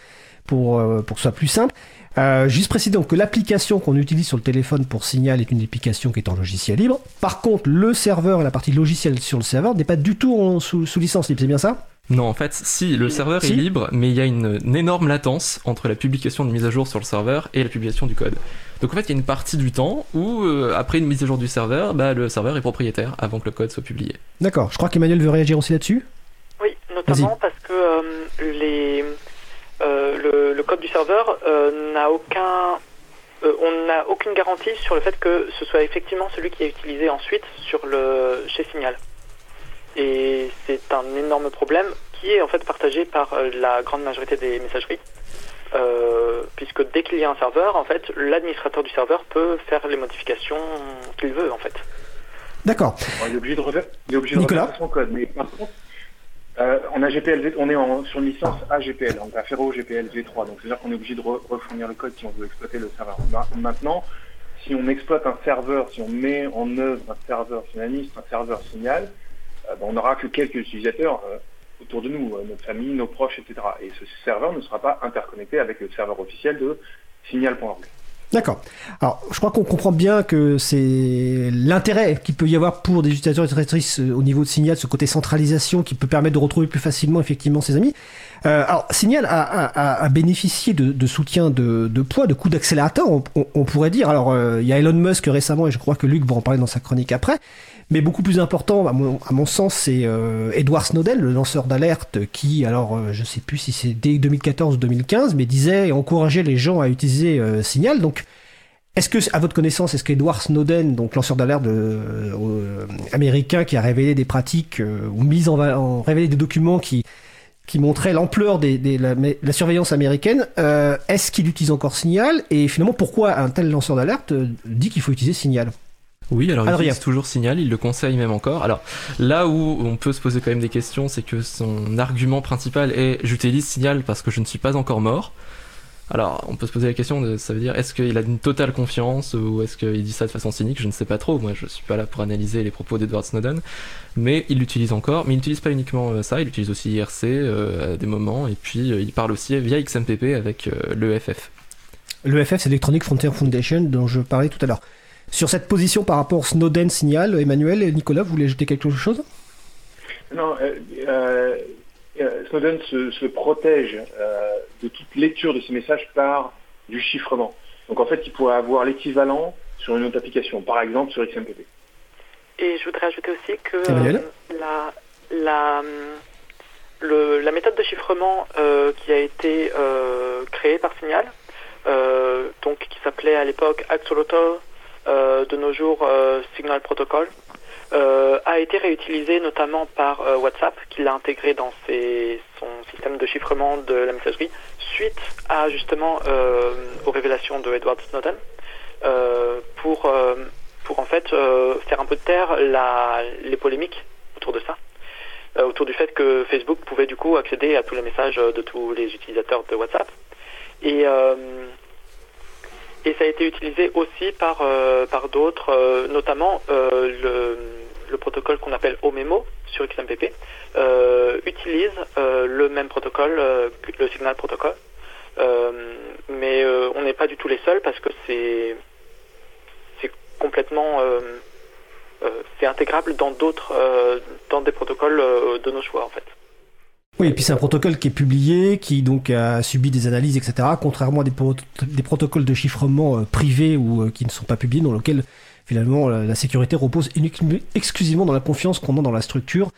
pour, euh, pour que ce soit plus simple. Euh, juste préciser donc que l'application qu'on utilise sur le téléphone pour Signal est une application qui est en logiciel libre. Par contre, le serveur et la partie logicielle sur le serveur n'est pas du tout en, sous, sous licence libre, c'est bien ça? Non, en fait, si, le serveur Si. est libre, mais il y a une, une énorme latence entre la publication de mise à jour sur le serveur et la publication du code. Donc en fait, il y a une partie du temps où, euh, après une mise à jour du serveur, bah, le serveur est propriétaire avant que le code soit publié. D'accord, je crois qu'Emmanuel veut réagir aussi là-dessus. Oui, notamment parce que euh, les, euh, le, le code du serveur euh, n'a aucun, euh, on n'a aucune garantie sur le fait que ce soit effectivement celui qui est utilisé ensuite sur le chez Signal. Et c'est un énorme problème qui est en fait partagé par euh, la grande majorité des messageries. Euh, puisque dès qu'il y a un serveur, en fait, l'administrateur du serveur peut faire les modifications qu'il veut, en fait. D'accord. Bon, il est obligé de refaire, il est obligé de Nicolas refaire son code. Mais par contre, euh, en AGPL, on est en, sur une licence AGPL, donc Affero GPL V3. Donc c'est-à-dire qu'on est obligé de re- refournir le code si on veut exploiter le serveur. Ma- Maintenant, si on exploite un serveur, si on met en œuvre un serveur, si on administre un serveur signal, on n'aura que quelques utilisateurs euh, autour de nous, euh, notre famille, nos proches, etc. Et ce serveur ne sera pas interconnecté avec le serveur officiel de signal.org. D'accord. Alors, je crois qu'on comprend bien que c'est l'intérêt qu'il peut y avoir pour des utilisateurs et utilisatrices euh, au niveau de Signal, ce côté centralisation qui peut permettre de retrouver plus facilement effectivement ses amis. Euh, alors, Signal a, a- a- a bénéficié de, de soutien de, de poids, de coups d'accélérateur, on, on- on pourrait dire. Alors, euh, il y a Elon Musk récemment, et je crois que Luc va en parler dans sa chronique après. Mais beaucoup plus important, à mon, sens, c'est euh, Edward Snowden, le lanceur d'alerte, qui, alors, euh, je sais plus si c'est dès 2014 ou 2015, mais disait et encourageait les gens à utiliser euh, Signal. Donc, est-ce que, à votre connaissance, est-ce qu'Edward Snowden, donc lanceur d'alerte américain, qui a révélé des pratiques ou mis en, en révélé des documents qui qui montraient l'ampleur des- la, surveillance américaine, est-ce qu'il utilise encore Signal? Et finalement, pourquoi un tel lanceur d'alerte dit qu'il faut utiliser Signal? Oui, alors il utilise toujours Signal, il le conseille même encore. Alors là où on peut se poser quand même des questions, c'est que son argument principal est j'utilise Signal parce que je ne suis pas encore mort. Alors on peut se poser la question de ça veut dire est-ce qu'il a une totale confiance ou est-ce qu'il dit ça de façon cynique? Je ne sais pas trop. Moi je suis pas là pour analyser les propos d'Edward Snowden, mais il l'utilise encore. Mais il n'utilise pas uniquement euh, ça, il utilise aussi IRC euh, à des moments et puis euh, il parle aussi via XMPP avec euh, l'EFF. L'EFF, c'est Electronic Frontier Foundation, dont je parlais tout à l'heure. Sur cette position par rapport Snowden Signal, Emmanuel et Nicolas, vous voulez ajouter quelque chose? Non, euh, euh, euh, Snowden se, se protège euh, de toute lecture de ces messages par du chiffrement. Donc en fait, il pourrait avoir l'équivalent sur une autre application, par exemple sur XMPP. Et je voudrais ajouter aussi que euh, la, la, le- la méthode de chiffrement euh, qui a été euh, créée par Signal, euh, donc qui s'appelait à l'époque Axolotl de nos jours euh, Signal Protocol, euh, a été réutilisé notamment par euh, WhatsApp, qui l'a intégré dans ses- son système de chiffrement de la messagerie, suite à justement euh, aux révélations de Edward Snowden, euh, pour, euh, pour en fait euh, faire un peu taire la, les polémiques autour de ça. euh, autour du fait que Facebook pouvait du coup accéder à tous les messages euh, de tous les utilisateurs de WhatsApp. Et, euh, et ça a été utilisé aussi par, euh, par d'autres, euh, notamment euh, le, le protocole qu'on appelle OMEMO sur XMPP utilise le même protocole, le Signal Protocol. Euh, mais on n'est pas du tout les seuls parce que c'est complètement c'est intégrable dans d'autres dans des protocoles de nos choix en fait. Oui, et puis c'est un protocole qui est publié, qui donc a subi des analyses, etc. Contrairement à des, pro- des protocoles de chiffrement euh, privés ou euh, qui ne sont pas publiés, dans lesquels finalement la, sécurité repose exclusivement dans la confiance qu'on a dans la structure,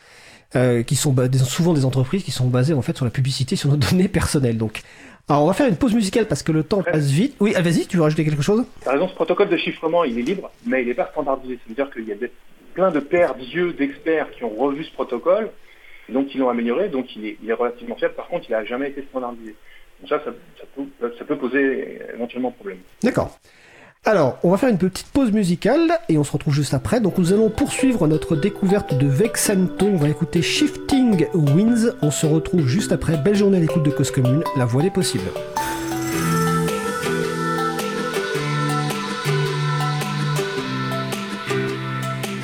euh, qui sont souvent des entreprises qui sont basées en fait sur la publicité, sur nos *laughs* données personnelles. Donc, alors on va faire une pause musicale parce que le temps passe vite. Oui, vas-y, tu veux rajouter quelque chose? Par raison, ce protocole de chiffrement, il est libre, mais il n'est pas standardisé. Ça veut dire qu'il y a plein de pairs d'yeux d'experts qui ont revu ce protocole, donc ils l'ont amélioré, donc il est, relativement fiable. Par contre, il n'a jamais été standardisé. Donc ça, ça, ça, peut, ça peut, poser éventuellement problème. D'accord. Alors, on va faire une petite pause musicale et on se retrouve juste après. Donc nous allons poursuivre notre découverte de Vexanto. On va écouter Shifting Winds. On se retrouve juste après. Belle journée à l'écoute de Cause Commune, la voie des possibles.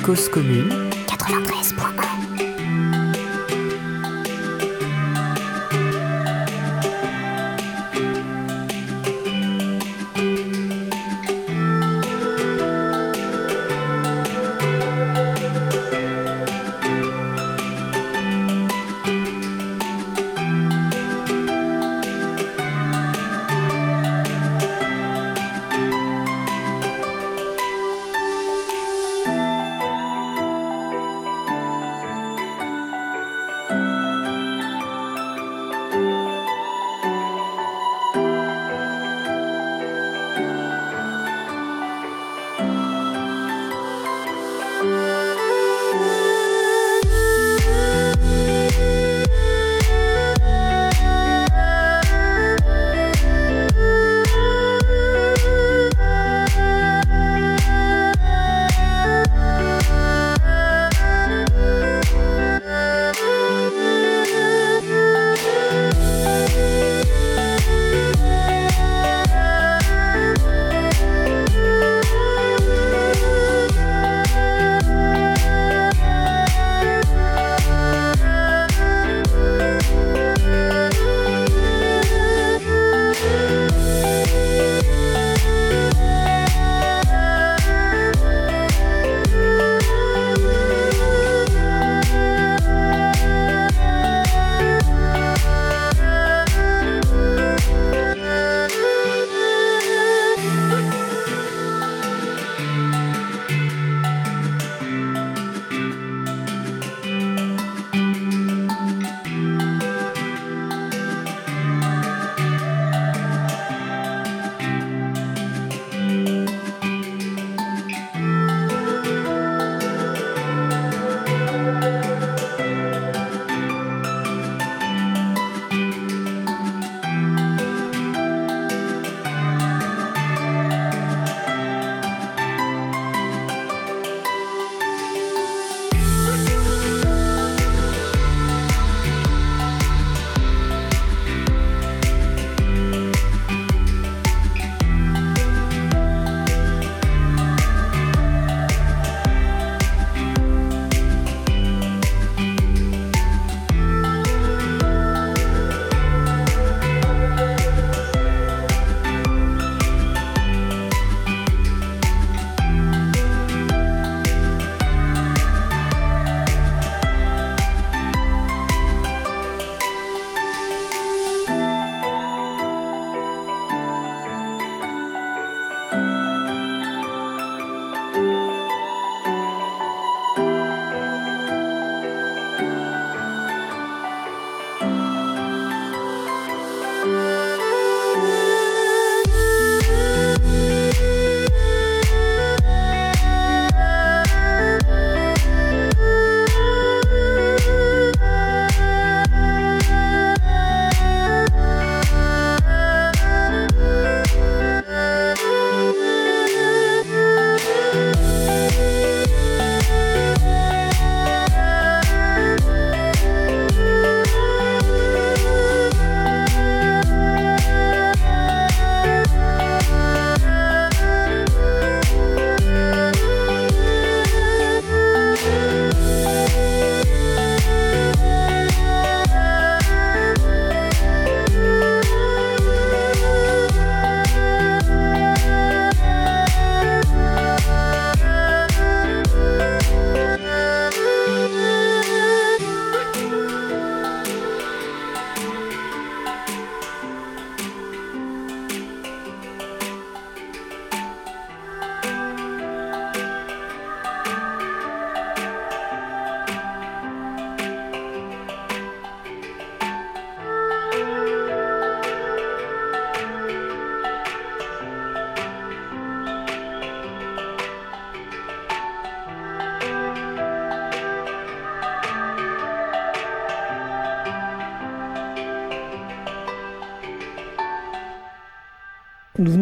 Cause Commune 93.1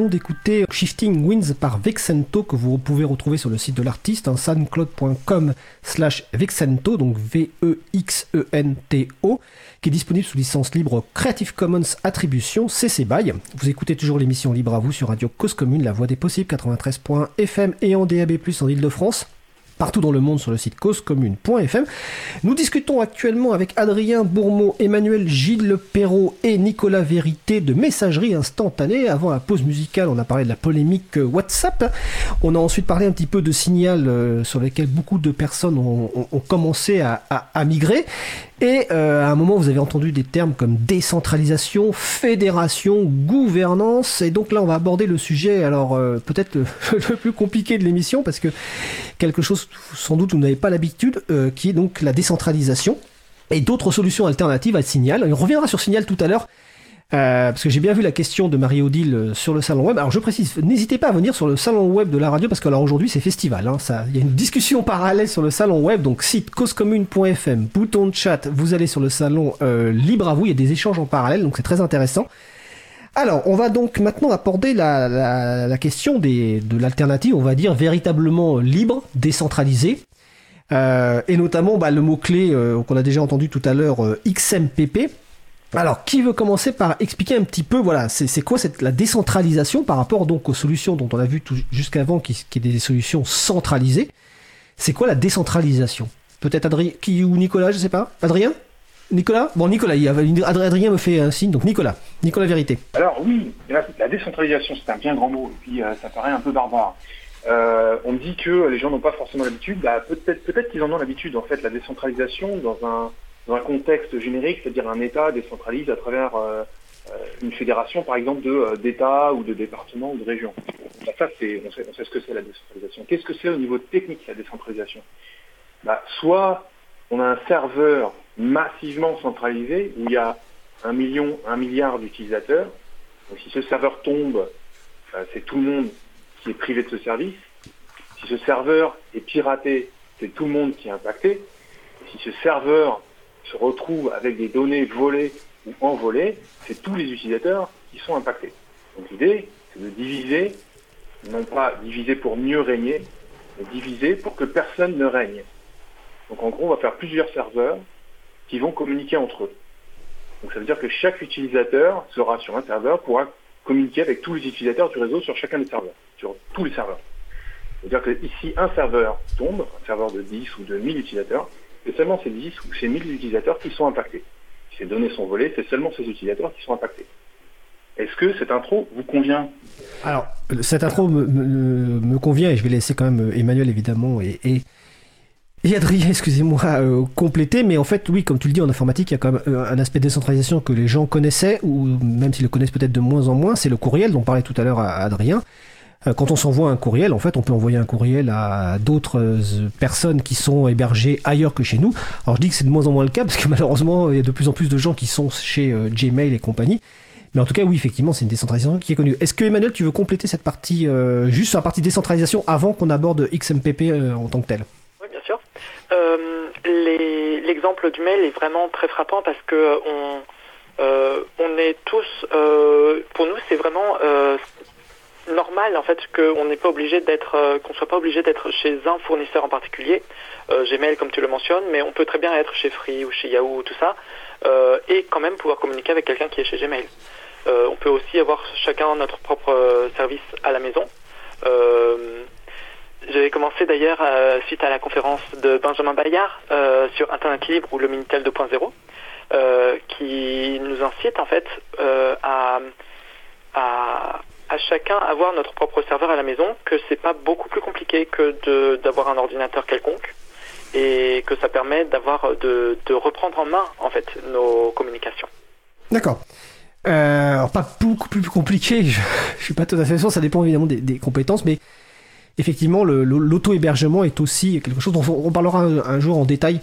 d'écouter Shifting Winds par Vexento que vous pouvez retrouver sur le site de l'artiste, hein, soundcloud.com slash Vexento, donc V-E-X-E-N-T-O, qui est disponible sous licence libre Creative Commons Attribution CC BY. Vous écoutez toujours l'émission Libre à vous sur Radio Cause Commune, la voix des possibles, 93.fm et en DAB+, en Ile-de-France partout dans le monde sur le site causecommune.fm. Nous discutons actuellement avec Adrien Bourmeau, Emmanuel Gilles Perrault et Nicolas Vérité de messagerie instantanée. Avant la pause musicale, on a parlé de la polémique WhatsApp. On a ensuite parlé un petit peu de signal euh, sur lesquels beaucoup de personnes ont, commencé à migrer. Et euh, à un moment, vous avez entendu des termes comme décentralisation, fédération, gouvernance. Et donc là, on va aborder le sujet, alors euh, peut-être *laughs* le, plus compliqué de l'émission, parce que quelque chose, sans doute, vous n'avez pas l'habitude, euh, qui est donc la décentralisation et d'autres solutions alternatives à Signal. On reviendra sur Signal tout à l'heure. Euh, parce que j'ai bien vu la question de Marie-Odile euh, sur le salon web. Alors je précise, n'hésitez pas à venir sur le salon web de la radio parce que alors aujourd'hui c'est festival. Hein, ça, il y a une discussion parallèle sur le salon web. Donc site causecommune.fm, bouton de chat, vous allez sur le salon euh, libre à vous. Il y a des échanges en parallèle, donc c'est très intéressant. Alors, on va donc maintenant aborder la, la, la question des, de l'alternative, on va dire véritablement libre, décentralisée. Euh, et notamment bah, le mot-clé euh, qu'on a déjà entendu tout à l'heure, XMPP, alors, qui veut commencer par expliquer un petit peu, voilà, c'est quoi cette, la décentralisation par rapport donc aux solutions dont on a vu jusqu'avant, qui, qui est des solutions centralisées? C'est quoi la décentralisation? Peut-être Adrien qui, ou Nicolas, je sais pas. Adrien? Nicolas? Bon, Nicolas, Adrien me fait un signe, donc Nicolas. Nicolas Vérité. Alors oui, la, décentralisation, c'est un bien grand mot, et puis euh, ça paraît un peu barbare. Euh, on dit que les gens n'ont pas forcément l'habitude, bah, peut-être peut-être qu'ils en ont l'habitude, en fait, la décentralisation dans un dans un contexte générique, c'est-à-dire un État décentralise à travers euh, euh, une fédération, par exemple, euh, d'États ou de départements ou de régions. Bah, ça, c'est, on, sait, ce que c'est la décentralisation. Qu'est-ce que c'est au niveau technique, la décentralisation? Bah, Soit on a un serveur massivement centralisé où il y a un million, un milliard d'utilisateurs. Si ce serveur tombe, bah, c'est tout le monde qui est privé de ce service. Si ce serveur est piraté, c'est tout le monde qui est impacté. si ce serveur se retrouve avec des données volées ou envolées, c'est tous les utilisateurs qui sont impactés. Donc l'idée, c'est de diviser, non pas diviser pour mieux régner, mais diviser pour que personne ne règne. Donc en gros, on va faire plusieurs serveurs qui vont communiquer entre eux. Donc ça veut dire que chaque utilisateur sera sur un serveur, pourra communiquer avec tous les utilisateurs du réseau sur chacun des serveurs, sur tous les serveurs. Ça veut dire que ici, un serveur tombe, un serveur de 10 ou de 1000 utilisateurs, c'est seulement ces 10 ou ces 1000 utilisateurs qui sont impactés. Ces données sont volées, c'est seulement ces utilisateurs qui sont impactés. Est-ce que cette intro vous convient? Alors, cette intro me, convient et je vais laisser quand même Emmanuel évidemment et, et, Adrien, *laughs* excusez-moi, euh, compléter. Mais en fait, oui, comme tu le dis, en informatique, il y a quand même euh, un aspect de décentralisation que les gens connaissaient, ou même s'ils le connaissent peut-être de moins en moins, c'est le courriel dont parlait tout à l'heure Adrien. Euh, quand on s'envoie un courriel, en fait, on peut envoyer un courriel à d'autres euh, personnes qui sont hébergées ailleurs que chez nous. Alors je dis que c'est de moins en moins le cas parce que *laughs* malheureusement, il y a de plus en plus de gens qui sont chez euh, Gmail et compagnie. Mais en tout cas, oui, effectivement, c'est une décentralisation qui est connue. Est-ce que Emmanuel, tu veux compléter cette partie, juste sur la partie décentralisation, avant qu'on aborde XMPP en tant que tel? Oui, bien sûr. L'exemple du mail est vraiment très frappant parce que on, on est tous, pour nous, c'est vraiment normal en fait qu'on n'est pas obligé d'être, euh, qu'on soit pas obligé d'être chez un fournisseur en particulier. Euh, Gmail comme tu le mentionnes, mais on peut très bien être chez Free ou chez Yahoo ou tout ça, euh, et quand même pouvoir communiquer avec quelqu'un qui est chez Gmail. on peut aussi avoir chacun notre propre service à la maison. J'avais commencé d'ailleurs suite à la conférence de Benjamin Bayard sur Internet libre ou le Minitel 2.0, qui nous incite en fait à, à à chacun avoir notre propre serveur à la maison, que c'est pas beaucoup plus compliqué que d'avoir un ordinateur quelconque et que ça permet d'avoir de, de, reprendre en main en fait nos communications. D'accord. Euh, pas beaucoup plus compliqué, *laughs* je, je suis pas tout à fait sûr, ça dépend évidemment des compétences, mais effectivement l'auto-hébergement est aussi quelque chose dont on parlera un jour en détail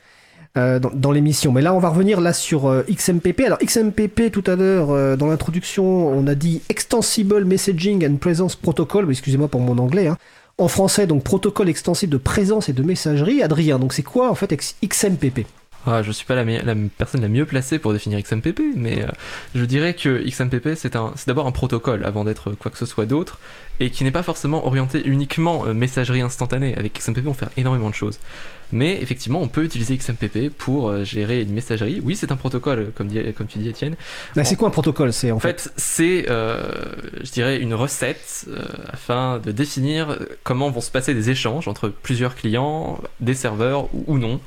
euh, dans, l'émission. Mais là, on va revenir là sur euh, XMPP. Alors XMPP, tout à l'heure, euh, dans l'introduction, on a dit Extensible Messaging and Presence Protocol. Excusez-moi pour mon anglais. Hein. En français, donc protocole extensible de présence et de messagerie. Adrien, donc c'est quoi en fait XMPP ah, je suis pas la, la, personne la mieux placée pour définir XMPP, mais euh, je dirais que XMPP c'est d'abord un protocole avant d'être quoi que ce soit d'autre, et qui n'est pas forcément orienté uniquement euh, messagerie instantanée. Avec XMPP on fait énormément de choses. Mais effectivement, on peut utiliser XMPP pour euh, gérer une messagerie. Oui, c'est un protocole, comme, comme tu dis, Étienne. c'est quoi un protocole C'est en fait, c'est, je dirais, une recette afin de définir comment vont se passer des échanges entre plusieurs clients, des serveurs ou non.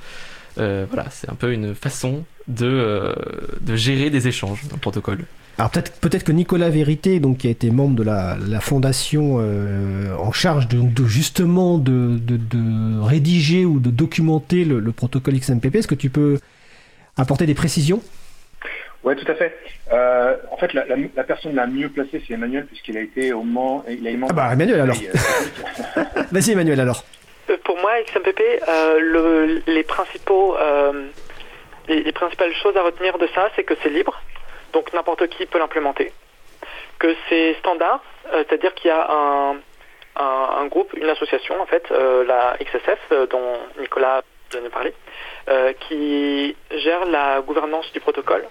Euh, voilà, c'est un peu une façon de, euh, de gérer des échanges, un protocole. Alors peut-être peut-être que Nicolas Vérité, donc qui a été membre de la, la fondation euh, en charge de, de justement de, de, rédiger ou de documenter le, protocole XMPP, est-ce que tu peux apporter des précisions? Oui, tout à fait. en fait, la, la, personne la mieux placée, c'est Emmanuel, puisqu'il a été au moment... Il a ah bah Emmanuel alors. *laughs* Vas-y Emmanuel alors. Euh, pour moi, XMPP, euh, euh, les, principales choses à retenir de ça, c'est que c'est libre, donc n'importe qui peut l'implémenter. Que c'est standard, c'est-à-dire qu'il y a un, un, groupe, une association en fait, la XSF, dont Nicolas vient de parler, qui gère la gouvernance du protocole,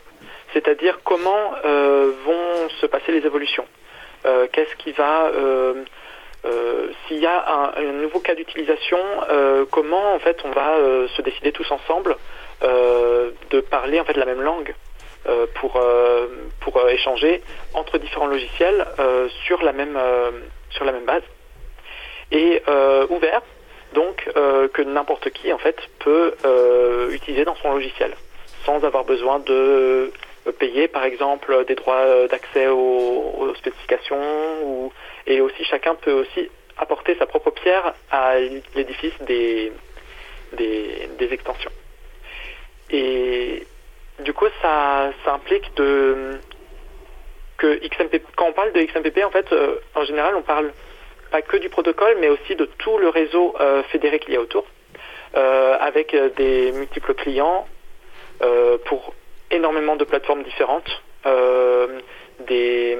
c'est-à-dire comment vont se passer les évolutions. Qu'est-ce qui va euh, s'il y a un, nouveau cas d'utilisation, euh, comment en fait on va euh, se décider tous ensemble de parler en fait la même langue pour pour échanger entre différents logiciels sur la même sur la même base. Et ouvert donc que n'importe qui en fait peut utiliser dans son logiciel sans avoir besoin de payer par exemple des droits d'accès aux, spécifications ou et aussi chacun peut aussi apporter sa propre pierre à l'édifice des, des, extensions. Et du coup, ça, ça implique de que quand on parle de XMPP, en fait, euh, en général, on parle pas que du protocole, mais aussi de tout le réseau euh, fédéré qu'il y a autour, euh, avec des multiples clients pour énormément de plateformes différentes, des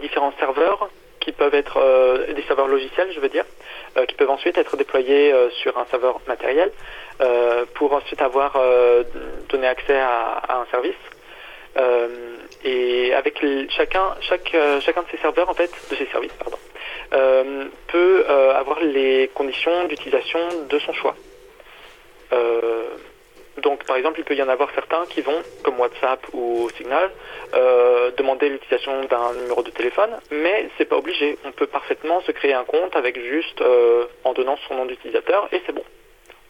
différents serveurs, qui peuvent être euh, des serveurs logiciels, je veux dire, euh, qui peuvent ensuite être déployés euh, sur un serveur matériel pour ensuite avoir donné accès à, un service. et avec chacun, chaque, chacun de ces serveurs, en fait, de ces services, pardon, peut avoir les conditions d'utilisation de son choix. Donc, par exemple, il peut y en avoir certains qui vont, comme WhatsApp ou Signal, euh, demander l'utilisation d'un numéro de téléphone, mais c'est pas obligé. On peut parfaitement se créer un compte avec juste euh, en donnant son nom d'utilisateur et c'est bon.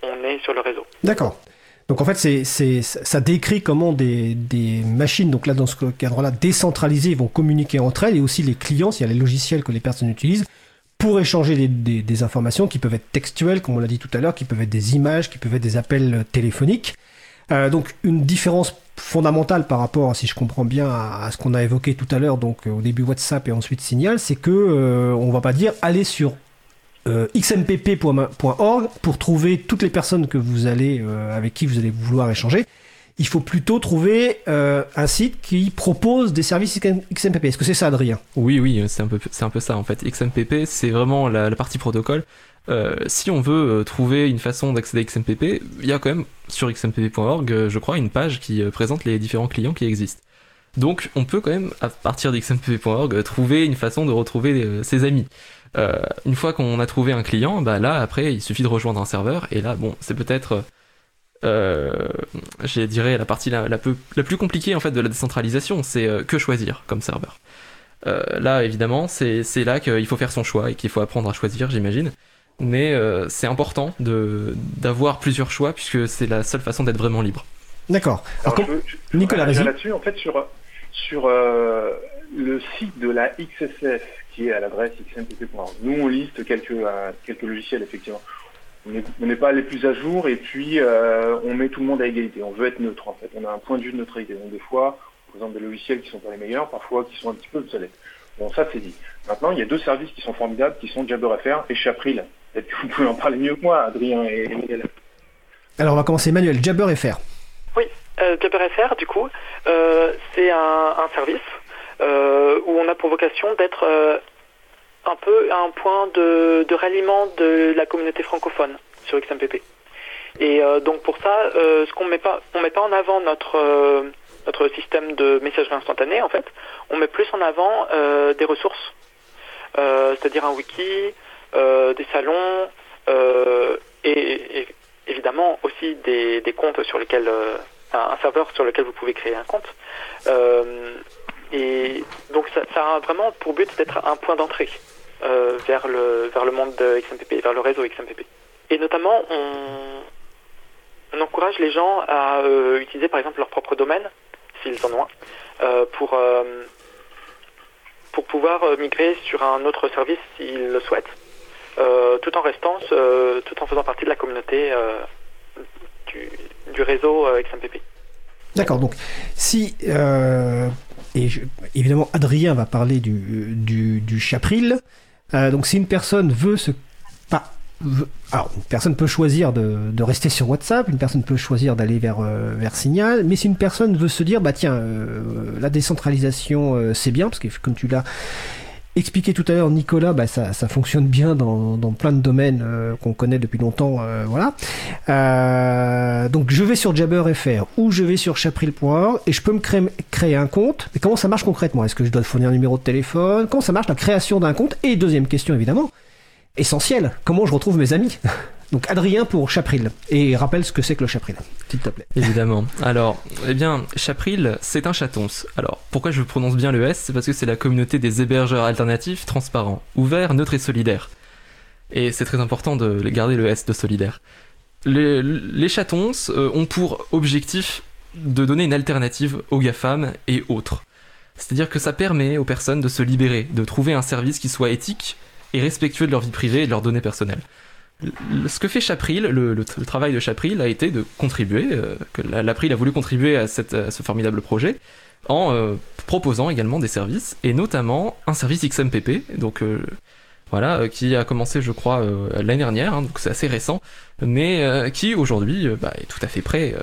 On est sur le réseau. D'accord. Donc en fait, c'est, ça décrit comment des, des, machines, donc là dans ce cadre-là, décentralisées, vont communiquer entre elles et aussi les clients, s'il y a les logiciels que les personnes utilisent, pour échanger des, informations qui peuvent être textuelles, comme on l'a dit tout à l'heure, qui peuvent être des images, qui peuvent être des appels téléphoniques. Euh, donc une différence fondamentale par rapport, si je comprends bien, à, ce qu'on a évoqué tout à l'heure, donc euh, au début WhatsApp et ensuite Signal, c'est que euh, on va pas dire aller sur xmpp.org pour trouver toutes les personnes que vous allez avec qui vous allez vouloir échanger il faut plutôt trouver euh, un site qui propose des services XMPP. Est-ce que c'est ça, Adrien? Oui, oui, c'est un peu, c'est un peu ça en fait. XMPP, c'est vraiment la, partie protocole. Euh, si on veut euh, trouver une façon d'accéder à XMPP, il y a quand même sur xmpp.org, je crois, une page qui présente les différents clients qui existent. Donc, on peut quand même, à partir d'xmpp.org, trouver une façon de retrouver ses amis. une fois qu'on a trouvé un client, bah là, après, il suffit de rejoindre un serveur, et là, bon, c'est peut-être euh, je dirais la partie la, la, plus compliquée en fait de la décentralisation, c'est euh, que choisir comme serveur. Euh, là, évidemment, c'est là qu'il faut faire son choix et qu'il faut apprendre à choisir, j'imagine. Mais euh, c'est important d'avoir plusieurs choix puisque c'est la seule façon d'être vraiment libre. D'accord. Nicolas, là-dessus, en fait, sur, sur le site de la XSF qui est à l'adresse xmpp.org, nous on liste quelques, quelques logiciels effectivement on n'est pas les plus à jour et puis euh, on met tout le monde à égalité. On veut être neutre en fait. On a un point de vue de neutralité. Donc des fois, on présente des logiciels qui sont pas les meilleurs, parfois qui sont un petit peu obsolètes. Bon, ça c'est dit. Maintenant, il y a deux services qui sont formidables, qui sont JabberFR et Chapril. Peut-être que vous pouvez en parler mieux que moi, Adrien et Miguel. Alors on va commencer Manuel, JabberFR. Oui, euh, JabberFR du coup, euh, c'est un, service euh, où on a pour vocation d'être un peu un point de, ralliement de la communauté francophone sur XMPP. Et euh, donc pour ça, euh, ce qu'on met pas, on met pas en avant notre euh, notre système de messagerie instantanée en fait. On met plus en avant euh, des ressources, c'est-à-dire un wiki, des salons et, évidemment aussi des, des comptes sur lesquels un, serveur sur lequel vous pouvez créer un compte. Et donc ça, a vraiment pour but d'être un point d'entrée vers le vers le monde de XMPP, vers le réseau XMPP. Et notamment, on, encourage les gens à euh, utiliser par exemple leur propre domaine, s'ils en ont un, euh, pour euh, pour pouvoir euh, migrer sur un autre service s'ils le souhaitent, euh, tout en restant, euh, tout en faisant partie de la communauté euh, du, réseau euh, XMPP. D'accord, donc si... euh, et évidemment, Adrien va parler du, du Chapril. Euh, donc si une personne veut se... Pas, veut- alors, une personne peut choisir de, de rester sur WhatsApp, une personne peut choisir d'aller vers, euh, vers Signal, mais si une personne veut se dire, bah tiens, euh, la décentralisation, c'est bien, parce que comme tu l'as expliqué tout à l'heure, Nicolas, bah, ça, fonctionne bien dans, dans plein de domaines euh, qu'on connaît depuis longtemps, euh, voilà. Euh, donc je vais sur Jabber.fr ou je vais sur chapril.org et je peux me créer, créer un compte. Mais comment ça marche concrètement? Est-ce que je dois fournir un numéro de téléphone? Comment ça marche la création d'un compte? Et deuxième question évidemment, essentielle, comment je retrouve mes amis? *laughs* Donc Adrien pour Chapril. Et rappelle ce que c'est que le Chapril, s'il te plaît. Évidemment. Alors, eh bien, Chapril, c'est un chatons. Alors, pourquoi je prononce bien le S? C'est parce que c'est la communauté des hébergeurs alternatifs, transparents, ouverts, neutres et solidaires. Et c'est très important de garder le S de solidaire. Les, les chatons euh, ont pour objectif de donner une alternative aux GAFAM et autres. C'est-à-dire que ça permet aux personnes de se libérer, de trouver un service qui soit éthique et respectueux de leur vie privée et de leurs données personnelles. Le- Ce que fait Chapril, le, travail de Chapril a été de contribuer, euh, que la- l'April a voulu contribuer à, ce formidable projet en euh, proposant également des services et notamment un service XMPP, donc euh, voilà, qui a commencé je crois l'année dernière, hein, donc c'est assez récent, mais qui aujourd'hui bah, est tout à fait prêt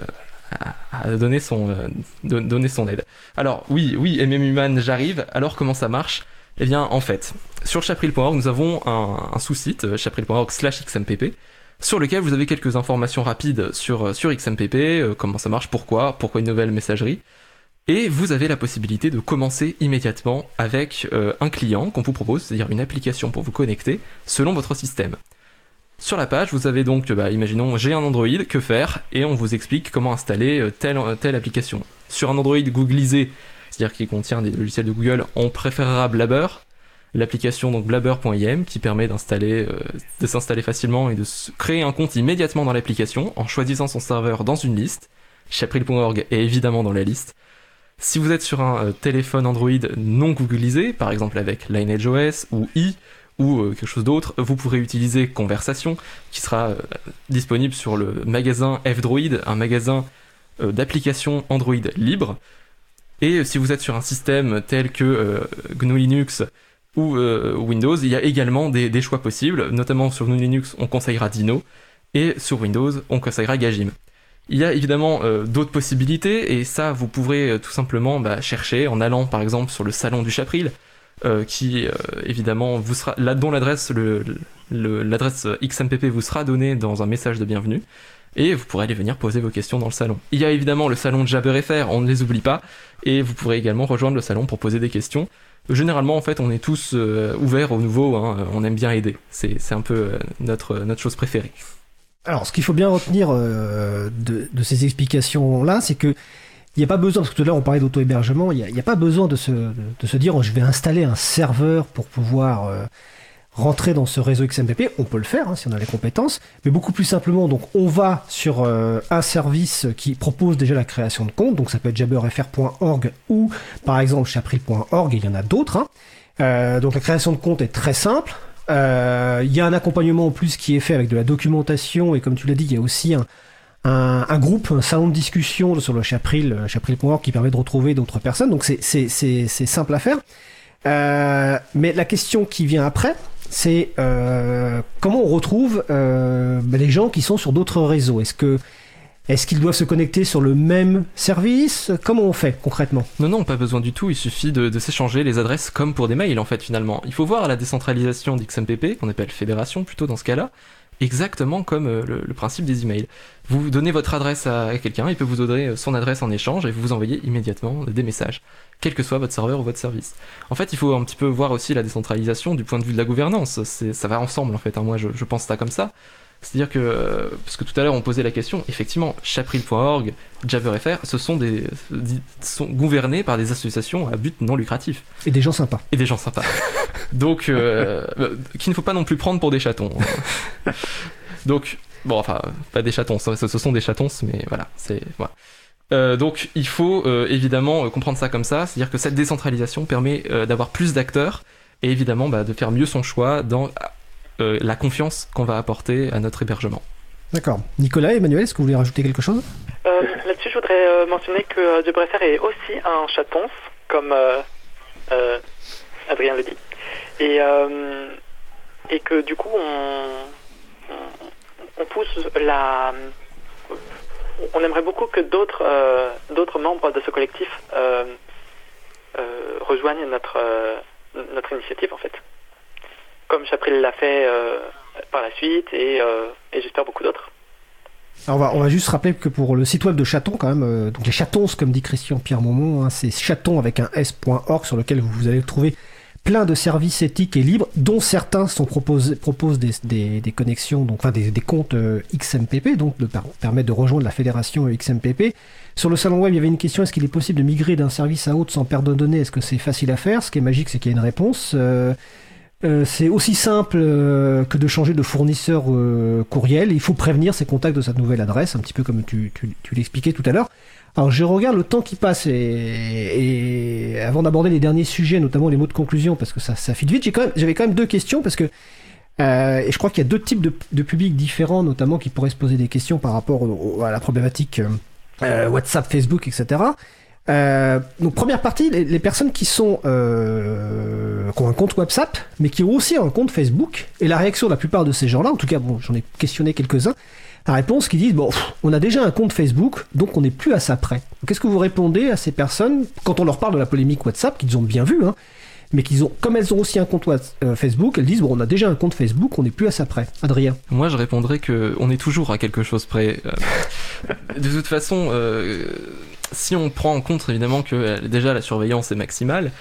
à, donner son don- donner son aide. Alors oui, oui, MMUman, j'arrive. Alors comment ça marche? Eh bien en fait, sur chapril.org, nous avons un, sous-site, euh, chapril.org slash xmpp, sur lequel vous avez quelques informations rapides sur, euh, sur XMPP, euh, comment ça marche, pourquoi, pourquoi une nouvelle messagerie. Et vous avez la possibilité de commencer immédiatement avec un client qu'on vous propose, c'est-à-dire une application pour vous connecter selon votre système. Sur la page, vous avez donc, bah, imaginons, j'ai un Android, que faire? Et on vous explique comment installer telle, telle application. Sur un Android googlisé, c'est-à-dire qui contient des logiciels de Google, on préférera Blabber, l'application donc blabber.im qui permet euh, de s'installer facilement et de créer un compte immédiatement dans l'application en choisissant son serveur dans une liste. Chapril.org est évidemment dans la liste. Si vous êtes sur un euh, téléphone Android non googlisé, par exemple avec LineageOS ou i ou euh, quelque chose d'autre, vous pourrez utiliser Conversation qui sera disponible sur le magasin F-Droid, un magasin d'applications Android libre. Et si vous êtes sur un système tel que GNU Linux ou euh, Windows, il y a également des, choix possibles, notamment sur Linux on conseillera Dino et sur Windows on conseillera Gajim. Il y a évidemment euh, d'autres possibilités et ça vous pourrez euh, tout simplement bah, chercher en allant par exemple sur le salon du Chapril qui évidemment vous sera là dont l'adresse l'adresse XMPP vous sera donnée dans un message de bienvenue et vous pourrez aller venir poser vos questions dans le salon. Il y a évidemment le salon de Jabber.fr, on ne les oublie pas et vous pourrez également rejoindre le salon pour poser des questions. Généralement en fait on est tous euh, ouverts au nouveau, hein, on aime bien aider, c'est, un peu euh, notre, notre chose préférée. Alors, ce qu'il faut bien retenir euh, de, ces explications-là, c'est que il n'y a pas besoin, parce que tout on parlait d'auto-hébergement, il n'y a, pas besoin de se, dire oh, je vais installer un serveur pour pouvoir euh, rentrer dans ce réseau XMPP. On peut le faire hein, si on a les compétences, mais beaucoup plus simplement, donc on va sur euh, un service qui propose déjà la création de compte, donc ça peut être jabberfr.org ou par exemple chapril.org, il y en a d'autres. hein. Euh, donc la création de compte est très simple. Euh, Il y a un accompagnement en plus qui est fait avec de la documentation et comme tu l'as dit, il y a aussi un, un, un groupe, un salon de discussion sur le Chapril, euh, chapril.org qui permet de retrouver d'autres personnes. Donc c'est simple à faire. Euh, mais la question qui vient après, c'est euh, comment on retrouve euh, ben, les gens qui sont sur d'autres réseaux? Est-ce que est-ce qu'ils doivent se connecter sur le même service? Comment on fait concrètement? Non, non, pas besoin du tout. Il suffit de, de s'échanger les adresses comme pour des mails, en fait, finalement. Il faut voir la décentralisation d'XMPP, qu'on appelle fédération plutôt dans ce cas-là, exactement comme euh, le, principe des emails. Vous donnez votre adresse à quelqu'un, il peut vous donner euh, son adresse en échange et vous vous envoyez immédiatement des messages, quel que soit votre serveur ou votre service. En fait, il faut un petit peu voir aussi la décentralisation du point de vue de la gouvernance. Ça va ensemble en fait. hein. Moi, je, je pense ça comme ça. C'est-à-dire que, euh, parce que tout à l'heure on posait la question, effectivement, chapril.org, JaverFR, ce sont des, sont gouvernés par des associations à but non lucratif Et des gens sympas. et des gens sympas. Donc, euh, *laughs* euh, qu'il ne faut pas non plus prendre pour des chatons. donc, bon, enfin, pas des chatons, ce, ce sont des chatons, mais voilà, c'est voilà. Euh, donc, il faut euh, évidemment euh, comprendre ça comme ça, c'est-à-dire que cette décentralisation permet d'avoir plus d'acteurs et évidemment bah, de faire mieux son choix dans euh, la confiance qu'on va apporter à notre hébergement. D'accord. Nicolas, Emmanuel, est-ce que vous voulez rajouter quelque chose? Euh, Là-dessus, je voudrais euh, mentionner que euh, De Bresser est aussi un chatons, comme euh, euh, Adrien le dit. Et, euh, et que du coup, on, on, on pousse la. On aimerait beaucoup que d'autres euh, d'autres membres de ce collectif euh, euh, rejoignent notre, euh, notre initiative, en fait. Comme Chapril l'a fait euh, par la suite, et, euh, j'espère beaucoup d'autres. On va, on va juste rappeler que pour le site web de Chaton, quand même, euh, donc les chatons, comme dit Christian Pierre Momont, hein, c'est chaton avec un s.org sur lequel vous allez trouver plein de services éthiques et libres, dont certains sont proposés, proposent des, des, connexions, donc enfin des, des comptes XMPP, donc de de rejoindre la fédération XMPP. Sur le salon web, il y avait une question est-ce qu'il est possible de migrer d'un service à autre sans perdre de données? Est-ce que c'est facile à faire? Ce qui est magique, c'est qu'il y a une réponse. Euh, c'est aussi simple euh, que de changer de fournisseur euh, courriel. Il faut prévenir ses contacts de sa nouvelle adresse, un petit peu comme tu, tu, l'expliquais tout à l'heure. Alors je regarde le temps qui passe et, avant d'aborder les derniers sujets, notamment les mots de conclusion, parce que ça, file vite, j'ai quand j'avais quand même deux questions parce que et je crois qu'il y a deux types de, de publics différents, notamment qui pourraient se poser des questions par rapport au- à la problématique WhatsApp, Facebook, etc. Euh, donc première partie, les, les personnes qui sont euh, qui ont un compte WhatsApp, mais qui ont aussi un compte Facebook, et la réaction de la plupart de ces gens-là, en tout cas, bon, j'en ai questionné quelques-uns, la réponse qui disent bon, pff, on a déjà un compte Facebook, donc on n'est plus à ça près. Qu'est-ce que vous répondez à ces personnes quand on leur parle de la polémique WhatsApp qu'ils ont bien vu, hein, mais qu'ils ont, comme elles ont aussi un compte euh, Facebook, elles disent bon, on a déjà un compte Facebook, on n'est plus à ça près. Adrien. Moi, je répondrais que on est toujours à quelque chose près. Euh, *laughs* de toute façon, euh, si on prend en compte évidemment que euh, déjà la surveillance est maximale,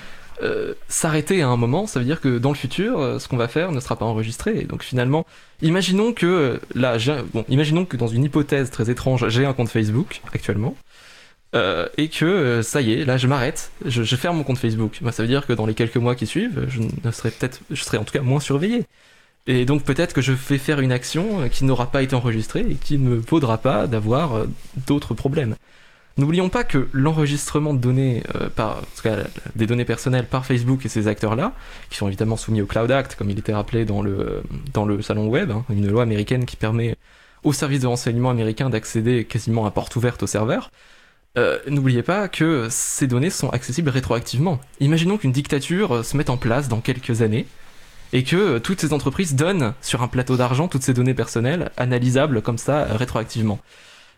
euh, s'arrêter à un moment, ça veut dire que dans le futur, euh, ce qu'on va faire ne sera pas enregistré. Et donc finalement, imaginons que là, bon, imaginons que dans une hypothèse très étrange, j'ai un compte Facebook actuellement. et que ça y est, là je m'arrête, je, ferme mon compte Facebook. Ça veut dire que dans les quelques mois qui suivent, je serai peut-être, je serai en tout cas moins surveillé. Et donc peut-être que je vais faire une action qui n'aura pas été enregistrée et qui ne me vaudra pas d'avoir d'autres problèmes. N'oublions pas que l'enregistrement de données, euh, par, des données personnelles par Facebook et ces acteurs-là, qui sont évidemment soumis au Cloud Act, comme il était rappelé dans le, dans le salon web, hein, une loi américaine qui permet aux services de renseignement américains d'accéder quasiment à porte ouverte au serveur, euh, n'oubliez pas que ces données sont accessibles rétroactivement. Imaginons qu'une dictature euh, se mette en place dans quelques années et que euh, toutes ces entreprises donnent sur un plateau d'argent toutes ces données personnelles analysables comme ça rétroactivement.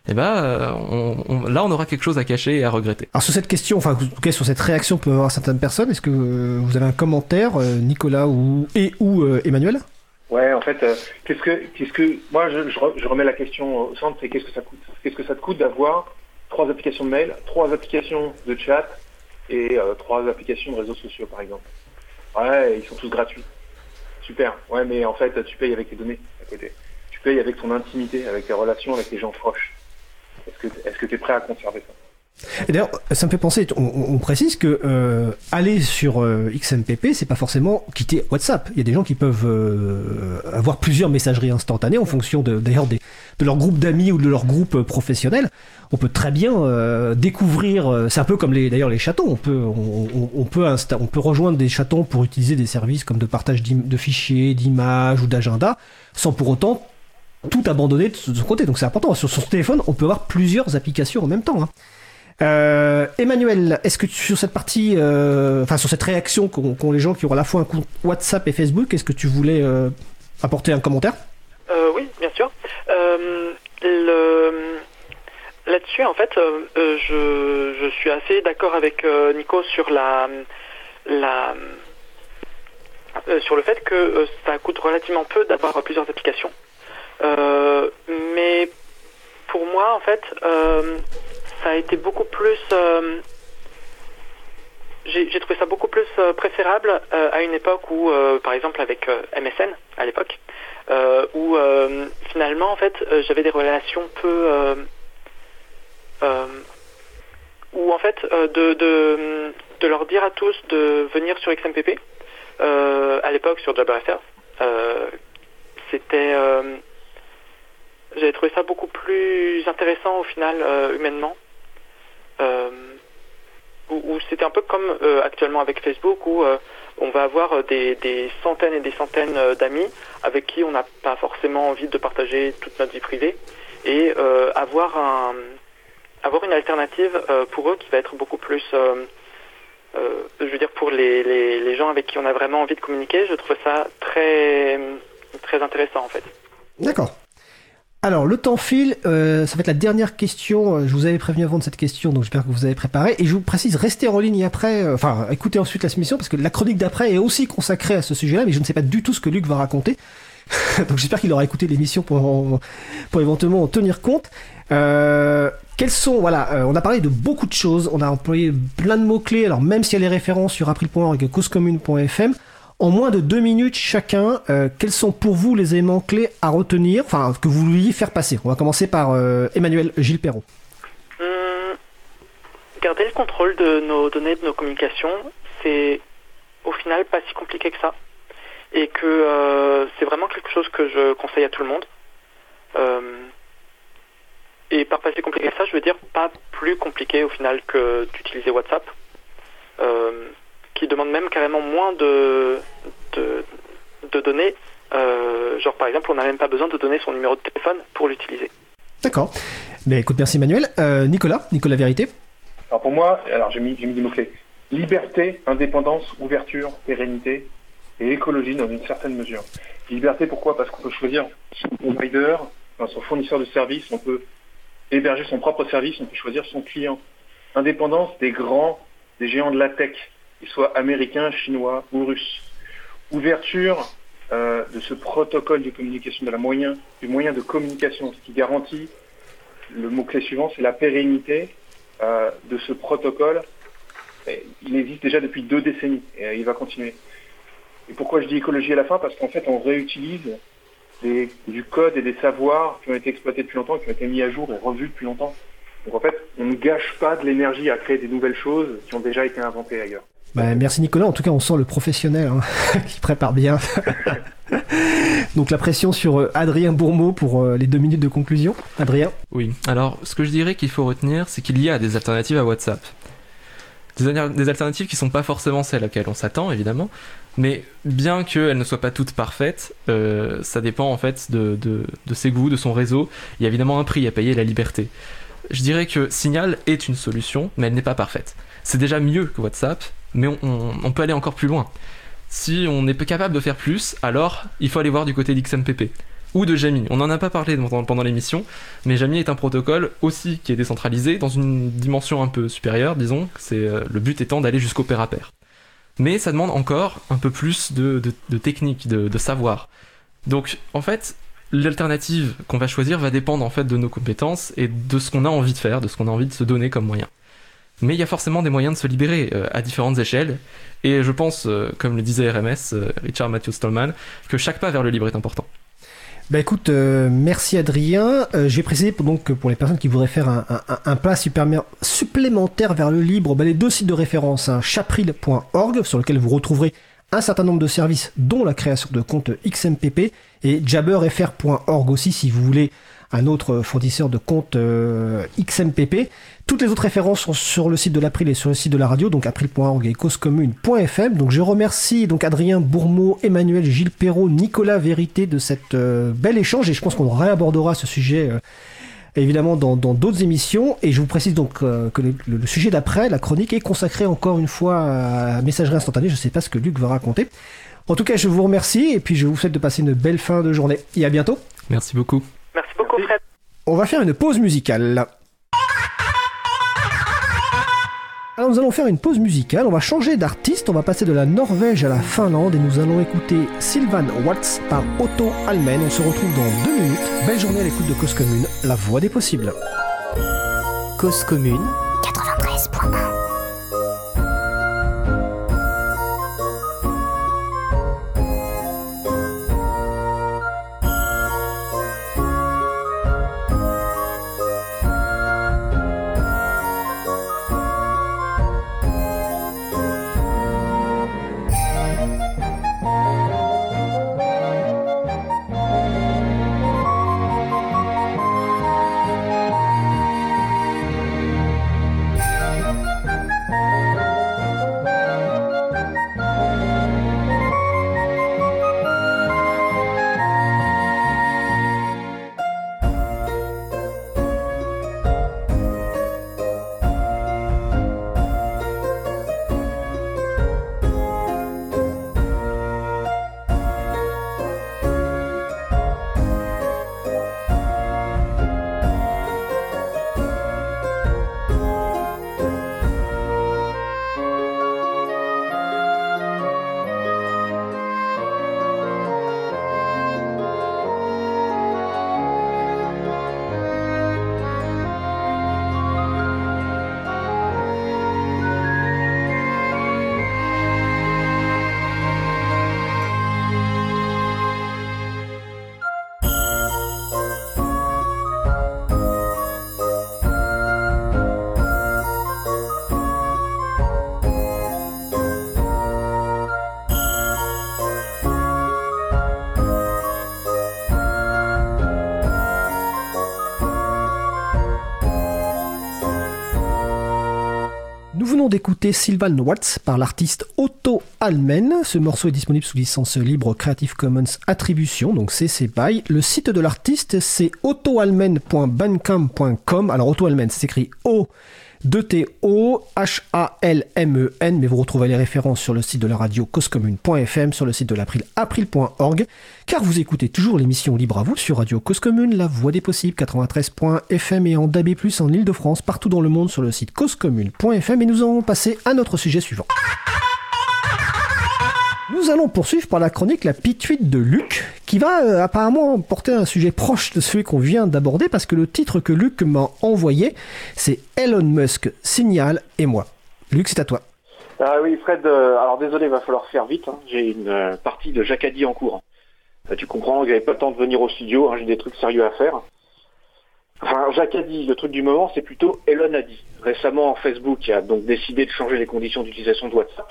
Et ben euh, on- on- là on aura quelque chose à cacher et à regretter. Alors sur cette question, enfin en tout cas sur cette réaction peut avoir certaines personnes, est-ce que euh, vous avez un commentaire, euh, Nicolas ou et ou euh, Emmanuel? Ouais, en fait, euh, qu'est-ce que, qu'est-ce que, moi, je, je re- je remets la question au centre, c'est qu'est-ce que ça coûte? Qu'est-ce que ça te coûte d'avoir trois applications de mail, trois applications de chat et euh, trois applications de réseaux sociaux, par exemple? Ouais, ils sont tous gratuits. Super. Ouais, mais en fait, tu payes avec tes données à côté. Tu payes avec ton intimité, avec tes relations avec les gens proches. Est-ce que, tu es prêt à conserver ça? D'ailleurs, ça me fait penser, on, précise que euh, aller sur euh, XMPP, c'est pas forcément quitter WhatsApp. Il y a des gens qui peuvent euh, avoir plusieurs messageries instantanées en fonction de, d'ailleurs de leur groupe d'amis ou de leur groupe euh, professionnel. On peut très bien découvrir. c'est un peu comme les, d'ailleurs les chatons. On peut, on, peut rejoindre des chatons pour utiliser des services comme de partage de fichiers, d'images ou d'agenda, sans pour autant tout abandonner de son côté. Donc c'est important. Sur son téléphone, on peut avoir plusieurs applications en même temps. hein. Euh, Emmanuel, est-ce que sur cette partie, euh, sur cette réaction qu'ont les gens qui ont à la fois un compte WhatsApp et Facebook, est-ce que tu voulais euh, apporter un commentaire? Oui, bien sûr. Là-dessus, en fait, je, suis assez d'accord avec Nico sur la, sur le fait que ça coûte relativement peu d'avoir plusieurs applications. Euh, mais pour moi, en fait, euh, ça a été beaucoup plus. euh, j'ai trouvé ça beaucoup plus préférable à une époque où, par exemple, avec MSN à l'époque, où finalement, en fait, j'avais des relations peu. où en fait, de, de, de leur dire à tous de venir sur XMPP, à l'époque sur euh, c'était. J'avais trouvé ça beaucoup plus intéressant au final, euh, humainement. Euh, où, c'était un peu comme euh, actuellement avec Facebook, où on va avoir des, centaines et des centaines d'amis avec qui on n'a pas forcément envie de partager toute notre vie privée, et avoir avoir une alternative pour eux qui va être beaucoup plus je veux dire pour les, les, les gens avec qui on a vraiment envie de communiquer, je trouve ça très très intéressant en fait. D'accord. Alors, le temps file, euh, ça va être la dernière question. Euh, Je vous avais prévenu avant de cette question, donc j'espère que vous avez préparé. Et je vous précise, restez en ligne après, euh, enfin, écoutez ensuite la submission, parce que la chronique d'après est aussi consacrée à ce sujet-là, mais je ne sais pas du tout ce que Luc va raconter. *laughs* donc j'espère qu'il aura écouté l'émission pour, pour éventuellement en tenir compte. Euh, quels sont, voilà, on a parlé de beaucoup de choses, on a employé plein de mots-clés, alors même s'il y a les références sur april.org et causecommune.fm, en moins de deux minutes chacun, euh, quels sont pour vous les éléments clés à retenir, enfin que vous vouliez faire passer? On va commencer par euh, Emmanuel Gilles Perrault. Hum, garder le contrôle de nos données, de nos communications, c'est au final pas si compliqué que ça. Et que euh, c'est vraiment quelque chose que je conseille à tout le monde. Euh, et par pas si compliqué que ça, je veux dire pas plus compliqué au final que d'utiliser WhatsApp. Euh, qui demande même carrément moins de, de, de données. Euh, genre par exemple, on n'a même pas besoin de donner son numéro de téléphone pour l'utiliser. D'accord. Mais écoute, merci Emmanuel. Euh, Nicolas, Nicolas Vérité. Alors pour moi, alors j'ai mis, j'ai mis des mots-clés. Liberté, indépendance, ouverture, pérennité et écologie dans une certaine mesure. Liberté, pourquoi? Parce qu'on peut choisir son provider, enfin, son fournisseur de services, on peut héberger son propre service, on peut choisir son client. Indépendance des grands, des géants de la tech, qu'ils soient américains, chinois ou russes. Ouverture euh, de ce protocole de communication, de la moyen, du moyen de communication, ce qui garantit, le mot-clé suivant, c'est la pérennité euh, de ce protocole. Il existe déjà depuis deux décennies et euh, il va continuer. Et pourquoi je dis écologie à la fin? Parce qu'en fait, on réutilise des- du code et des savoirs qui ont été exploités depuis longtemps, qui ont été mis à jour et revus depuis longtemps. Donc en fait, on ne gâche pas de l'énergie à créer des nouvelles choses qui ont déjà été inventées ailleurs. Bah, merci Nicolas. En tout cas, on sent le professionnel hein, *laughs* qui prépare bien. *laughs* Donc la pression sur euh, Adrien Bourmeau pour euh, les deux minutes de conclusion. Adrien? Oui, alors ce que je dirais qu'il faut retenir, c'est qu'il y a des alternatives à WhatsApp. Des, al- des alternatives qui sont pas forcément celles auxquelles on s'attend, évidemment, mais bien qu'elles ne soient pas toutes parfaites, euh, ça dépend en fait de ses goûts, de son réseau. Il y a évidemment un prix à payer, la liberté. Je dirais que Signal est une solution, mais elle n'est pas parfaite. C'est déjà mieux que WhatsApp, mais on, peut aller encore plus loin. Si on est capable de faire plus, alors il faut aller voir du côté d'XMPP ou de Jami. On n'en a pas parlé pendant, l'émission, mais Jami est un protocole aussi qui est décentralisé dans une dimension un peu supérieure, disons. C'est euh, le but étant d'aller jusqu'au pair à pair. Mais ça demande encore un peu plus de technique, de, de savoir. Donc en fait, l'alternative qu'on va choisir va dépendre en fait de nos compétences et de ce qu'on a envie de faire, de ce qu'on a envie de se donner comme moyen. Mais il y a forcément des moyens de se libérer euh, à différentes échelles. Et je pense, euh, comme le disait RMS, euh, Richard Matthew Stallman, que chaque pas vers le libre est important. Bah écoute, merci Adrien. Je vais préciser pour- pour les personnes qui voudraient faire un, pas supplémentaire vers le libre, bah, les deux sites de référence, hein, chapril.org sur lequel vous retrouverez un certain nombre de services, dont la création de comptes XMPP, et jabberfr.org aussi si vous voulez un autre fournisseur de comptes euh, XMPP. Toutes les autres références sont sur le site de l'April et sur le site de la radio, donc april.org et causecommune.fm. Donc je remercie donc Adrien Bourmeau, Emmanuel Gilles Perrault, Nicolas Vérité de cette euh, bel échange et je pense qu'on réabordera ce sujet euh, évidemment dans d'autres émissions. Et je vous précise donc que le sujet d'après, la chronique, est consacré encore une fois à messagerie instantanée. Je ne sais pas ce que Luc va raconter. En tout cas, je vous remercie et puis je vous souhaite de passer une belle fin de journée. Et à bientôt. Merci beaucoup. Merci beaucoup Fred. On va faire une pause musicale. Alors nous allons faire une pause musicale, on va changer d'artiste, on va passer de la Norvège à la Finlande et nous allons écouter Sylvan Watts par Otto Almen. On se retrouve dans deux minutes. Belle journée à l'écoute de Cause Commune, la voix des possibles. Cause commune 93.1 d'écouter Sylvan Watts par l'artiste Otto Almen. Ce morceau est disponible sous licence libre Creative Commons Attribution, donc CC BY. Le site de l'artiste c'est ottoalmen.bandcamp.com. Alors Otto Almen, c'est écrit O 2T-O-H-A-L-M-E-N, mais vous retrouvez les références sur le site de la radio causecommune.fm, sur le site de l'April, april.org, car vous écoutez toujours l'émission Libre à vous sur Radio Cause Commune, la voix des possibles, 93.fm et en DAB+, en Ile-de-France, partout dans le monde sur le site causecommune.fm, et nous allons passer à notre sujet suivant. Nous allons poursuivre par la chronique La Pituite de Luc, qui va euh, apparemment porter un sujet proche de celui qu'on vient d'aborder, parce que le titre que Luc m'a envoyé, c'est Elon Musk, Signal et moi. Luc, c'est à toi. Ah oui, Fred, euh, alors désolé, il va falloir faire vite. hein. J'ai une euh, partie de Jacadi en cours. Euh, tu comprends, j'avais pas le temps de venir au studio, hein, j'ai des trucs sérieux à faire. Enfin, Jacadi, le truc du moment, c'est plutôt Elon a dit. Récemment, Facebook a donc décidé de changer les conditions d'utilisation de WhatsApp.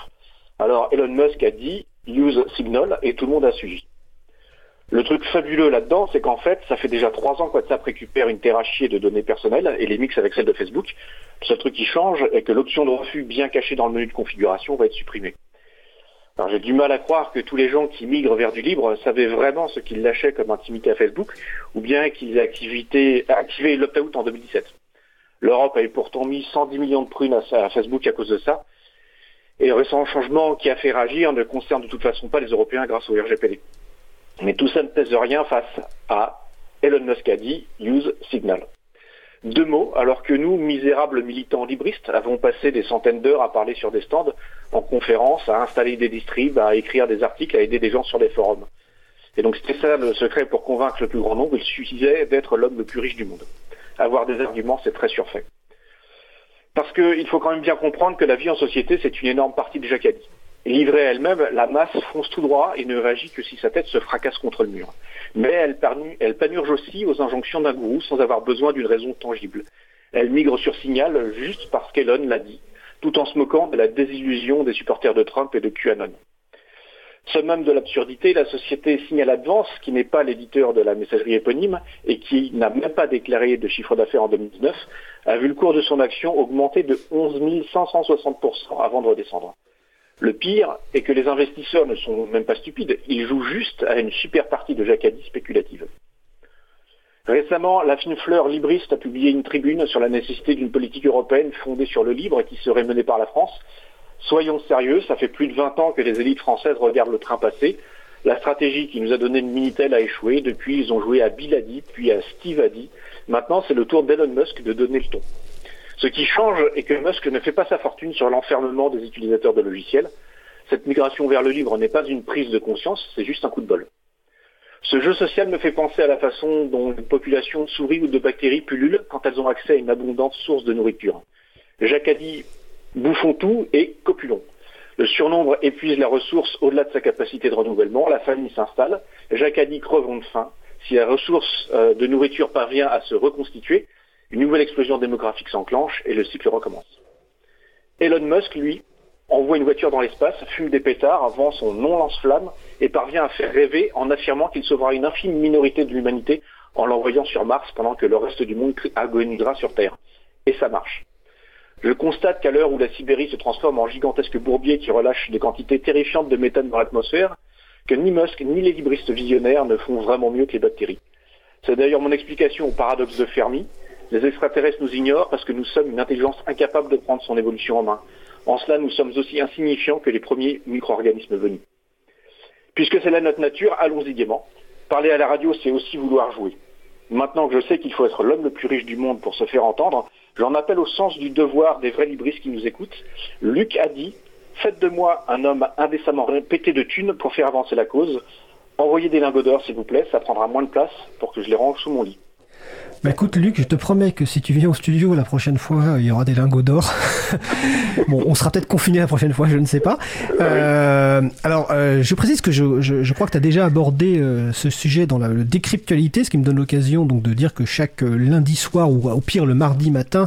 Alors, Elon Musk a dit use Signal et tout le monde a suivi. Le truc fabuleux là-dedans, c'est qu'en fait, ça fait déjà trois ans que WhatsApp récupère une terre de données personnelles et les mixe avec celles de Facebook. Le seul truc qui change est que l'option de refus bien cachée dans le menu de configuration va être supprimée. Alors j'ai du mal à croire que tous les gens qui migrent vers du libre savaient vraiment ce qu'ils lâchaient comme intimité à Facebook, ou bien qu'ils aient activité- activé l'opt-out en 2017. L'Europe avait pourtant mis 110 millions de prunes à Facebook à cause de ça, et le récent changement qui a fait réagir ne concerne de toute façon pas les Européens grâce au RGPD. Mais tout ça ne pèse rien face à Elon Musk a dit use Signal. Deux mots, alors que nous, misérables militants libristes, avons passé des centaines d'heures à parler sur des stands, en conférence, à installer des distribs, à écrire des articles, à aider des gens sur des forums. Et donc c'était ça le secret pour convaincre le plus grand nombre, il suffisait d'être l'homme le plus riche du monde. Avoir des arguments, c'est très surfait. Parce qu'il faut quand même bien comprendre que la vie en société, c'est une énorme partie de Jacadi. Et livrée à elle-même, la masse fonce tout droit et ne réagit que si sa tête se fracasse contre le mur. Mais elle, elle panurge aussi aux injonctions d'un gourou sans avoir besoin d'une raison tangible. Elle migre sur signal juste parce qu'Elon l'a dit, tout en se moquant de la désillusion des supporters de Trump et de QAnon. Summum de l'absurdité, la société Signal Advance, qui n'est pas l'éditeur de la messagerie éponyme et qui n'a même pas déclaré de chiffre d'affaires en 2019, a vu le cours de son action augmenter de 11 560% avant de redescendre. Le pire est que les investisseurs ne sont même pas stupides, ils jouent juste à une super partie de Jacadi spéculative. Récemment, la fine fleur libriste a publié une tribune sur la nécessité d'une politique européenne fondée sur le libre et qui serait menée par la France. Soyons sérieux, ça fait plus de 20 ans que les élites françaises regardent le train passer. La stratégie qui nous a donné le Minitel a échoué. Depuis, ils ont joué à dit, puis à Steve dit. Maintenant, c'est le tour d'Elon Musk de donner le ton. Ce qui change est que Musk ne fait pas sa fortune sur l'enfermement des utilisateurs de logiciels. Cette migration vers le libre n'est pas une prise de conscience, c'est juste un coup de bol. Ce jeu social me fait penser à la façon dont une population de souris ou de bactéries pullulent quand elles ont accès à une abondante source de nourriture. Jacques a dit bouffons tout et copulons. Le surnombre épuise la ressource au-delà de sa capacité de renouvellement, la famille s'installe, Jacques a dit crevons de faim. Si la ressource euh, de nourriture parvient à se reconstituer, une nouvelle explosion démographique s'enclenche et le cycle recommence. Elon Musk, lui, envoie une voiture dans l'espace, fume des pétards avant son non-lance-flamme et parvient à faire rêver en affirmant qu'il sauvera une infime minorité de l'humanité en l'envoyant sur Mars pendant que le reste du monde agonisera sur Terre. Et ça marche. Je constate qu'à l'heure où la Sibérie se transforme en gigantesque bourbier qui relâche des quantités terrifiantes de méthane dans l'atmosphère, que ni Musk ni les libristes visionnaires ne font vraiment mieux que les bactéries. C'est d'ailleurs mon explication au paradoxe de Fermi. Les extraterrestres nous ignorent parce que nous sommes une intelligence incapable de prendre son évolution en main. En cela, nous sommes aussi insignifiants que les premiers micro-organismes venus. Puisque c'est là notre nature, allons-y gaiement. Parler à la radio, c'est aussi vouloir jouer. Maintenant que je sais qu'il faut être l'homme le plus riche du monde pour se faire entendre, j'en appelle au sens du devoir des vrais libristes qui nous écoutent. Luc a dit Faites de moi un homme indécemment pété de thunes pour faire avancer la cause. Envoyez des lingots d'or, s'il vous plaît, ça prendra moins de place pour que je les range sous mon lit. Bah écoute Luc, je te promets que si tu viens au studio la prochaine fois, il y aura des lingots d'or. *laughs* bon, on sera peut-être confiné la prochaine fois, je ne sais pas. Euh, alors, euh, je précise que je, je, je crois que tu as déjà abordé euh, ce sujet dans la le décryptualité, ce qui me donne l'occasion donc de dire que chaque euh, lundi soir ou au pire le mardi matin,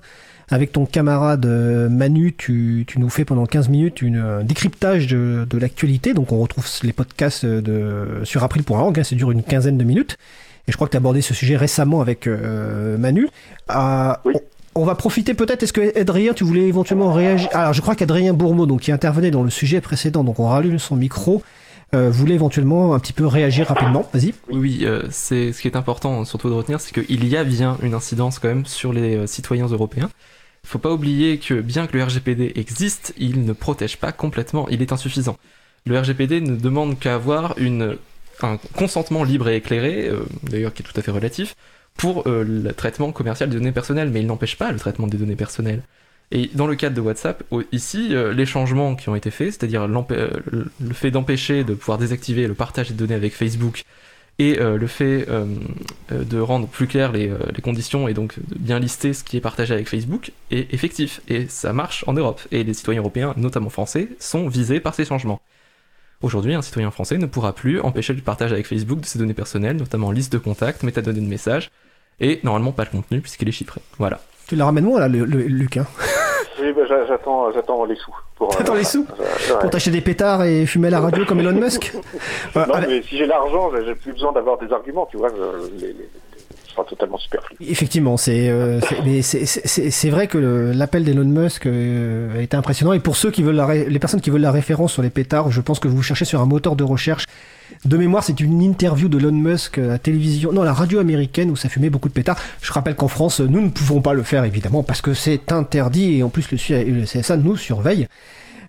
avec ton camarade euh, Manu, tu, tu nous fais pendant 15 minutes une, un décryptage de, de l'actualité. Donc on retrouve les podcasts de, sur April.org, hein, ça dure une quinzaine de minutes. Et je crois que tu as abordé ce sujet récemment avec euh, Manu. Euh, Oui. on, on va profiter peut-être, est-ce que Adrien, tu voulais éventuellement réagir? Alors je crois qu'Adrien Bourmeau, donc, qui intervenait dans le sujet précédent, donc on rallume son micro, euh, voulait éventuellement un petit peu réagir rapidement. Vas-y. Oui, euh, c'est ce qui est important surtout de retenir, c'est qu'il y a bien une incidence quand même sur les euh, citoyens européens. Il faut pas oublier que bien que le RGPD existe, il ne protège pas complètement, il est insuffisant. Le RGPD ne demande qu'à avoir une, un consentement libre et éclairé, euh, d'ailleurs qui est tout à fait relatif, pour euh, le traitement commercial des données personnelles, mais il n'empêche pas le traitement des données personnelles. Et dans le cadre de WhatsApp, ici, euh, les changements qui ont été faits, c'est-à-dire le fait d'empêcher de pouvoir désactiver le partage des données avec Facebook et le fait de rendre plus clair les, euh, les conditions et donc de bien lister ce qui est partagé avec Facebook est effectif et ça marche en Europe et les citoyens européens, notamment français, sont visés par ces changements. Aujourd'hui, un citoyen français ne pourra plus empêcher le partage avec Facebook de ses données personnelles, notamment liste de contacts, métadonnées de messages et normalement pas le contenu puisqu'il est chiffré. Voilà. Tu la ramènes moi là, le, le- Luc. Hein, Oui, bah, j'a- j'attends, j'attends les sous. Pour, T'attends les sous euh, ouais. Pour t'acheter des pétards et fumer à la radio comme Elon Musk? Euh, *laughs* Non, avec- mais si j'ai l'argent, j'ai plus besoin d'avoir des arguments, tu vois. je- les- totalement superflu. Effectivement, c'est euh, vrai que l'appel d'Elon Musk euh, impressionnant. Et pour ceux qui veulent les personnes qui veulent la référence sur les pétards, je pense que vous cherchez sur un moteur de recherche. De mémoire, c'est une interview de Elon Musk à la télévision, non, à la radio américaine où ça fumait beaucoup de pétards. Je rappelle qu'en France, nous ne pouvons pas le faire évidemment parce que c'est interdit et en plus le CSA nous surveille.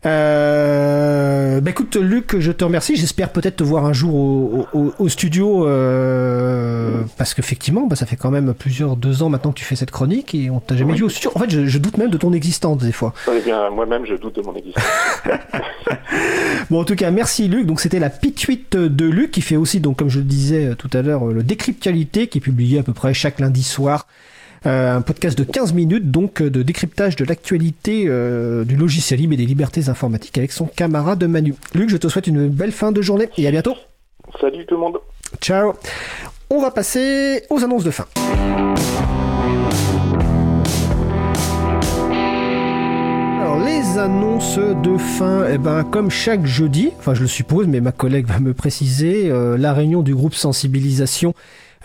Euh, bah écoute Luc, je te remercie. J'espère peut-être te voir un jour au, au- au studio euh, parce qu'effectivement, bah, ça fait quand même plusieurs deux ans maintenant que tu fais cette chronique et on t'a jamais Oui. vu au studio. En fait, je, je doute même de ton existence des fois. Eh bien, moi-même, je doute de mon existence. *laughs* Bon, en tout cas, merci Luc. Donc c'était la pituite de Luc qui fait aussi, donc comme je le disais tout à l'heure, le Décryptualité qui est publié à peu près chaque lundi soir. Euh, un podcast de 15 minutes donc euh, de décryptage de l'actualité euh, du logiciel libre et des libertés informatiques avec son camarade Manu. Luc, je te souhaite une belle fin de journée et à bientôt. Salut tout le monde. Ciao. On va passer aux annonces de fin. Alors les annonces de fin, eh ben comme chaque jeudi, enfin je le suppose, mais ma collègue va me préciser, euh, la réunion du groupe sensibilisation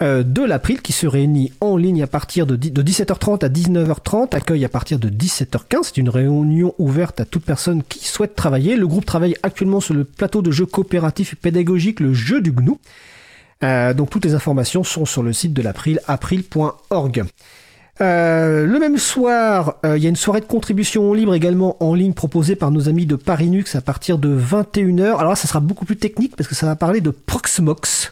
de l'April qui se réunit en ligne à partir de, dix- de 17h30 à 19h30, accueille à partir de 17h15. C'est une réunion ouverte à toute personne qui souhaite travailler. Le groupe travaille actuellement sur le plateau de jeux coopératifs et pédagogiques, le jeu du GNU. Euh, donc toutes les informations sont sur le site de l'April, april.org. Euh, le même soir, euh, il y a une soirée de contribution libre également en ligne proposée par nos amis de Parinux à partir de 21h. Alors ça sera beaucoup plus technique parce que ça va parler de Proxmox.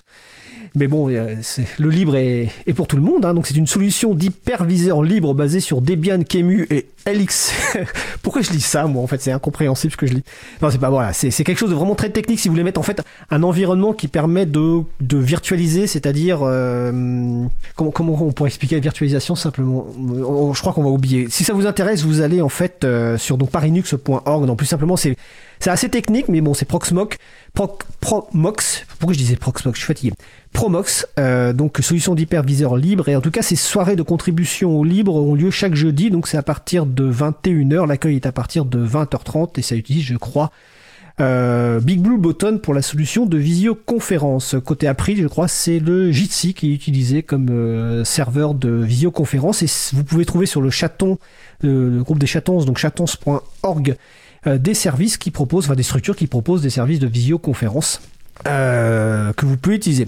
Mais bon, euh, le libre est, est pour tout le monde. hein. donc c'est une solution d'hyperviseur libre basée sur Debian, Kemu et LX. *laughs* Pourquoi je lis ça, moi En fait, c'est incompréhensible ce que je lis. Non, c'est pas voilà. C'est quelque chose de vraiment très technique. Si vous voulez mettre en fait un environnement qui permet de, de virtualiser, c'est-à-dire euh, comment, comment on pourrait expliquer la virtualisation simplement? On- Je crois qu'on va oublier. Si ça vous intéresse, vous allez en fait euh, sur donc parinux.org. Non, plus simplement, c'est c'est assez technique, mais bon, c'est Proxmox. Proc-. Pourquoi je disais Proxmox? Je suis fatigué. Promox, euh, donc solution d'hyperviseur libre. Et en tout cas, ces soirées de contribution libre ont lieu chaque jeudi. Donc c'est à partir de 21h. L'accueil est à partir de 20h30 et ça utilise, je crois, euh, Big Blue Button pour la solution de visioconférence. Côté April, je crois, c'est le Jitsi qui est utilisé comme euh, serveur de visioconférence. Et vous pouvez trouver sur le chaton, le, le groupe des chatons, donc chatons.org, euh, des services qui proposent, enfin des structures qui proposent des services de visioconférence euh, que vous pouvez utiliser.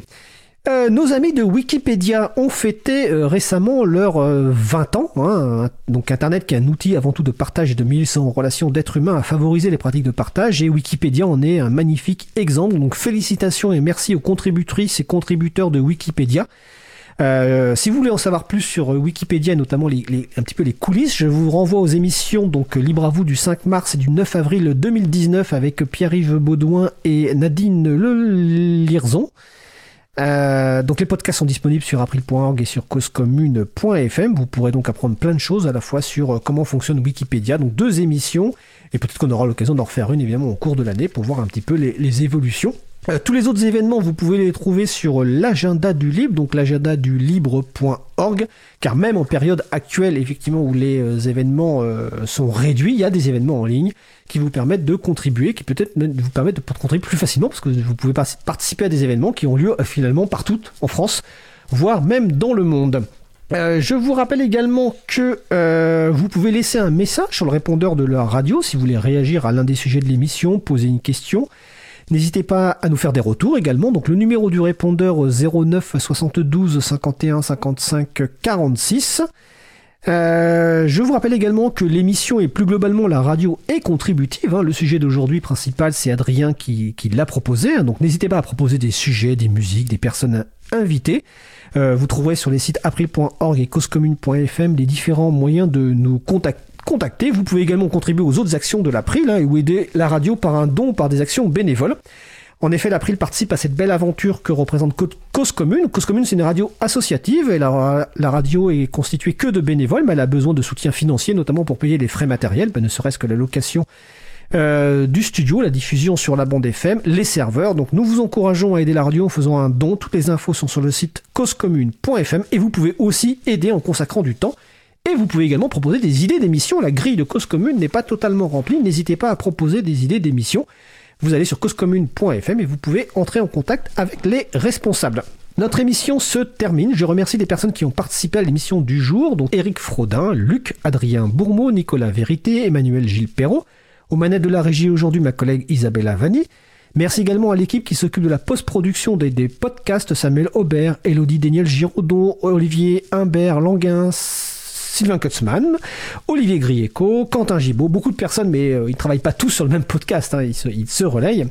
Euh, nos amis de Wikipédia ont fêté euh, récemment leurs euh, 20 ans. hein. donc Internet qui est un outil avant tout de partage et de mise en relation d'êtres humains à favoriser les pratiques de partage et Wikipédia en est un magnifique exemple. Donc félicitations et merci aux contributrices et contributeurs de Wikipédia. Euh, si vous voulez en savoir plus sur euh, Wikipédia, notamment les, les- un petit peu les coulisses, je vous renvoie aux émissions donc euh, Libre à vous du 5 mars et du 9 avril 2019 avec Pierre-Yves Baudouin et Nadine Le Lirzon. Euh, donc les podcasts sont disponibles sur april.org et sur causecommune.fm. Vous pourrez donc apprendre plein de choses à la fois sur comment fonctionne Wikipédia, donc deux émissions, et peut-être qu'on aura l'occasion d'en refaire une évidemment au cours de l'année pour voir un petit peu les, les évolutions. Euh, tous les autres événements, vous pouvez les trouver sur l'agenda du libre, donc l'agenda du libre.org, car même en période actuelle, effectivement, où les euh, événements euh, sont réduits, il y a des événements en ligne qui vous permettent de contribuer, qui peut-être vous permettent de contribuer plus facilement, parce que vous pouvez participer à des événements qui ont lieu finalement partout en France, voire même dans le monde. Je vous rappelle également que vous pouvez laisser un message sur le répondeur de la radio si vous voulez réagir à l'un des sujets de l'émission, poser une question. N'hésitez pas à nous faire des retours également. Donc le numéro du répondeur euh, 09 72 51 55 46. Euh, je vous rappelle également que l'émission et plus globalement la radio est contributive. hein. Le sujet d'aujourd'hui principal, c'est Adrien qui, l'a proposé. hein. Donc n'hésitez pas à proposer des sujets, des musiques, des personnes invitées. Euh, vous trouverez sur les sites april.org et causecommune.fm les différents moyens de nous contac- contacter. Vous pouvez également contribuer aux autres actions de l'April hein, ou aider la radio par un don ou par des actions bénévoles. En effet, l'April participe à cette belle aventure que représente Cause Commune. Cause Commune, c'est une radio associative et la, la radio est constituée que de bénévoles, mais elle a besoin de soutien financier, notamment pour payer les frais matériels, ben, ne serait-ce que la location euh, du studio, la diffusion sur la bande FM, les serveurs. Donc nous vous encourageons à aider la radio en faisant un don. Toutes les infos sont sur le site causecommune.fm et vous pouvez aussi aider en consacrant du temps. Et vous pouvez également proposer des idées d'émissions. La grille de Cause Commune n'est pas totalement remplie. N'hésitez pas à proposer des idées d'émissions. Vous allez sur causecommune.fm et vous pouvez entrer en contact avec les responsables. Notre émission se termine. Je remercie les personnes qui ont participé à l'émission du jour, donc Eric Frodin, Luc, Adrien Bourmeau, Nicolas Vérité, Emmanuel Gilles Perrault. Aux manettes de la régie aujourd'hui, ma collègue Isabelle Vanni. Merci également à l'équipe qui s'occupe de la post-production des, des podcasts, Samuel Aubert, Elodie Daniel Giraudon, Olivier Humbert, Languin, Sylvain Kutzmann, Olivier Grieco, Quentin Gibaud, beaucoup de personnes, mais euh, ils ne travaillent pas tous sur le même podcast, hein, ils, se, relayent.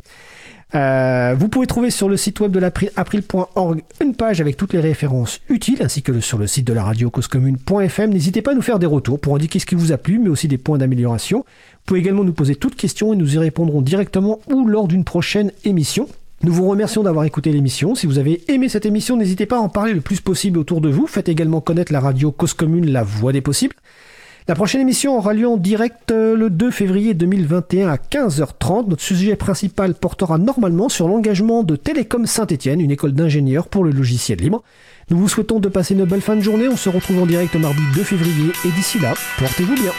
Euh, vous pouvez trouver sur le site web de l'April, april.org une page avec toutes les références utiles, ainsi que sur le site de la radio causecommune.fm. N'hésitez pas à nous faire des retours pour indiquer ce qui vous a plu, mais aussi des points d'amélioration. Vous pouvez également nous poser toutes questions et nous y répondrons directement ou lors d'une prochaine émission. Nous vous remercions d'avoir écouté l'émission. Si vous avez aimé cette émission, n'hésitez pas à en parler le plus possible autour de vous. Faites également connaître la radio Cause Commune, la voix des possibles. La prochaine émission aura lieu en direct euh, le 2 février 2021 à 15h30. Notre sujet principal portera normalement sur l'engagement de Télécom Saint-Etienne, une école d'ingénieurs pour le logiciel libre. Nous vous souhaitons de passer une belle fin de journée. On se retrouve en direct mardi 2 février et d'ici là, portez-vous bien.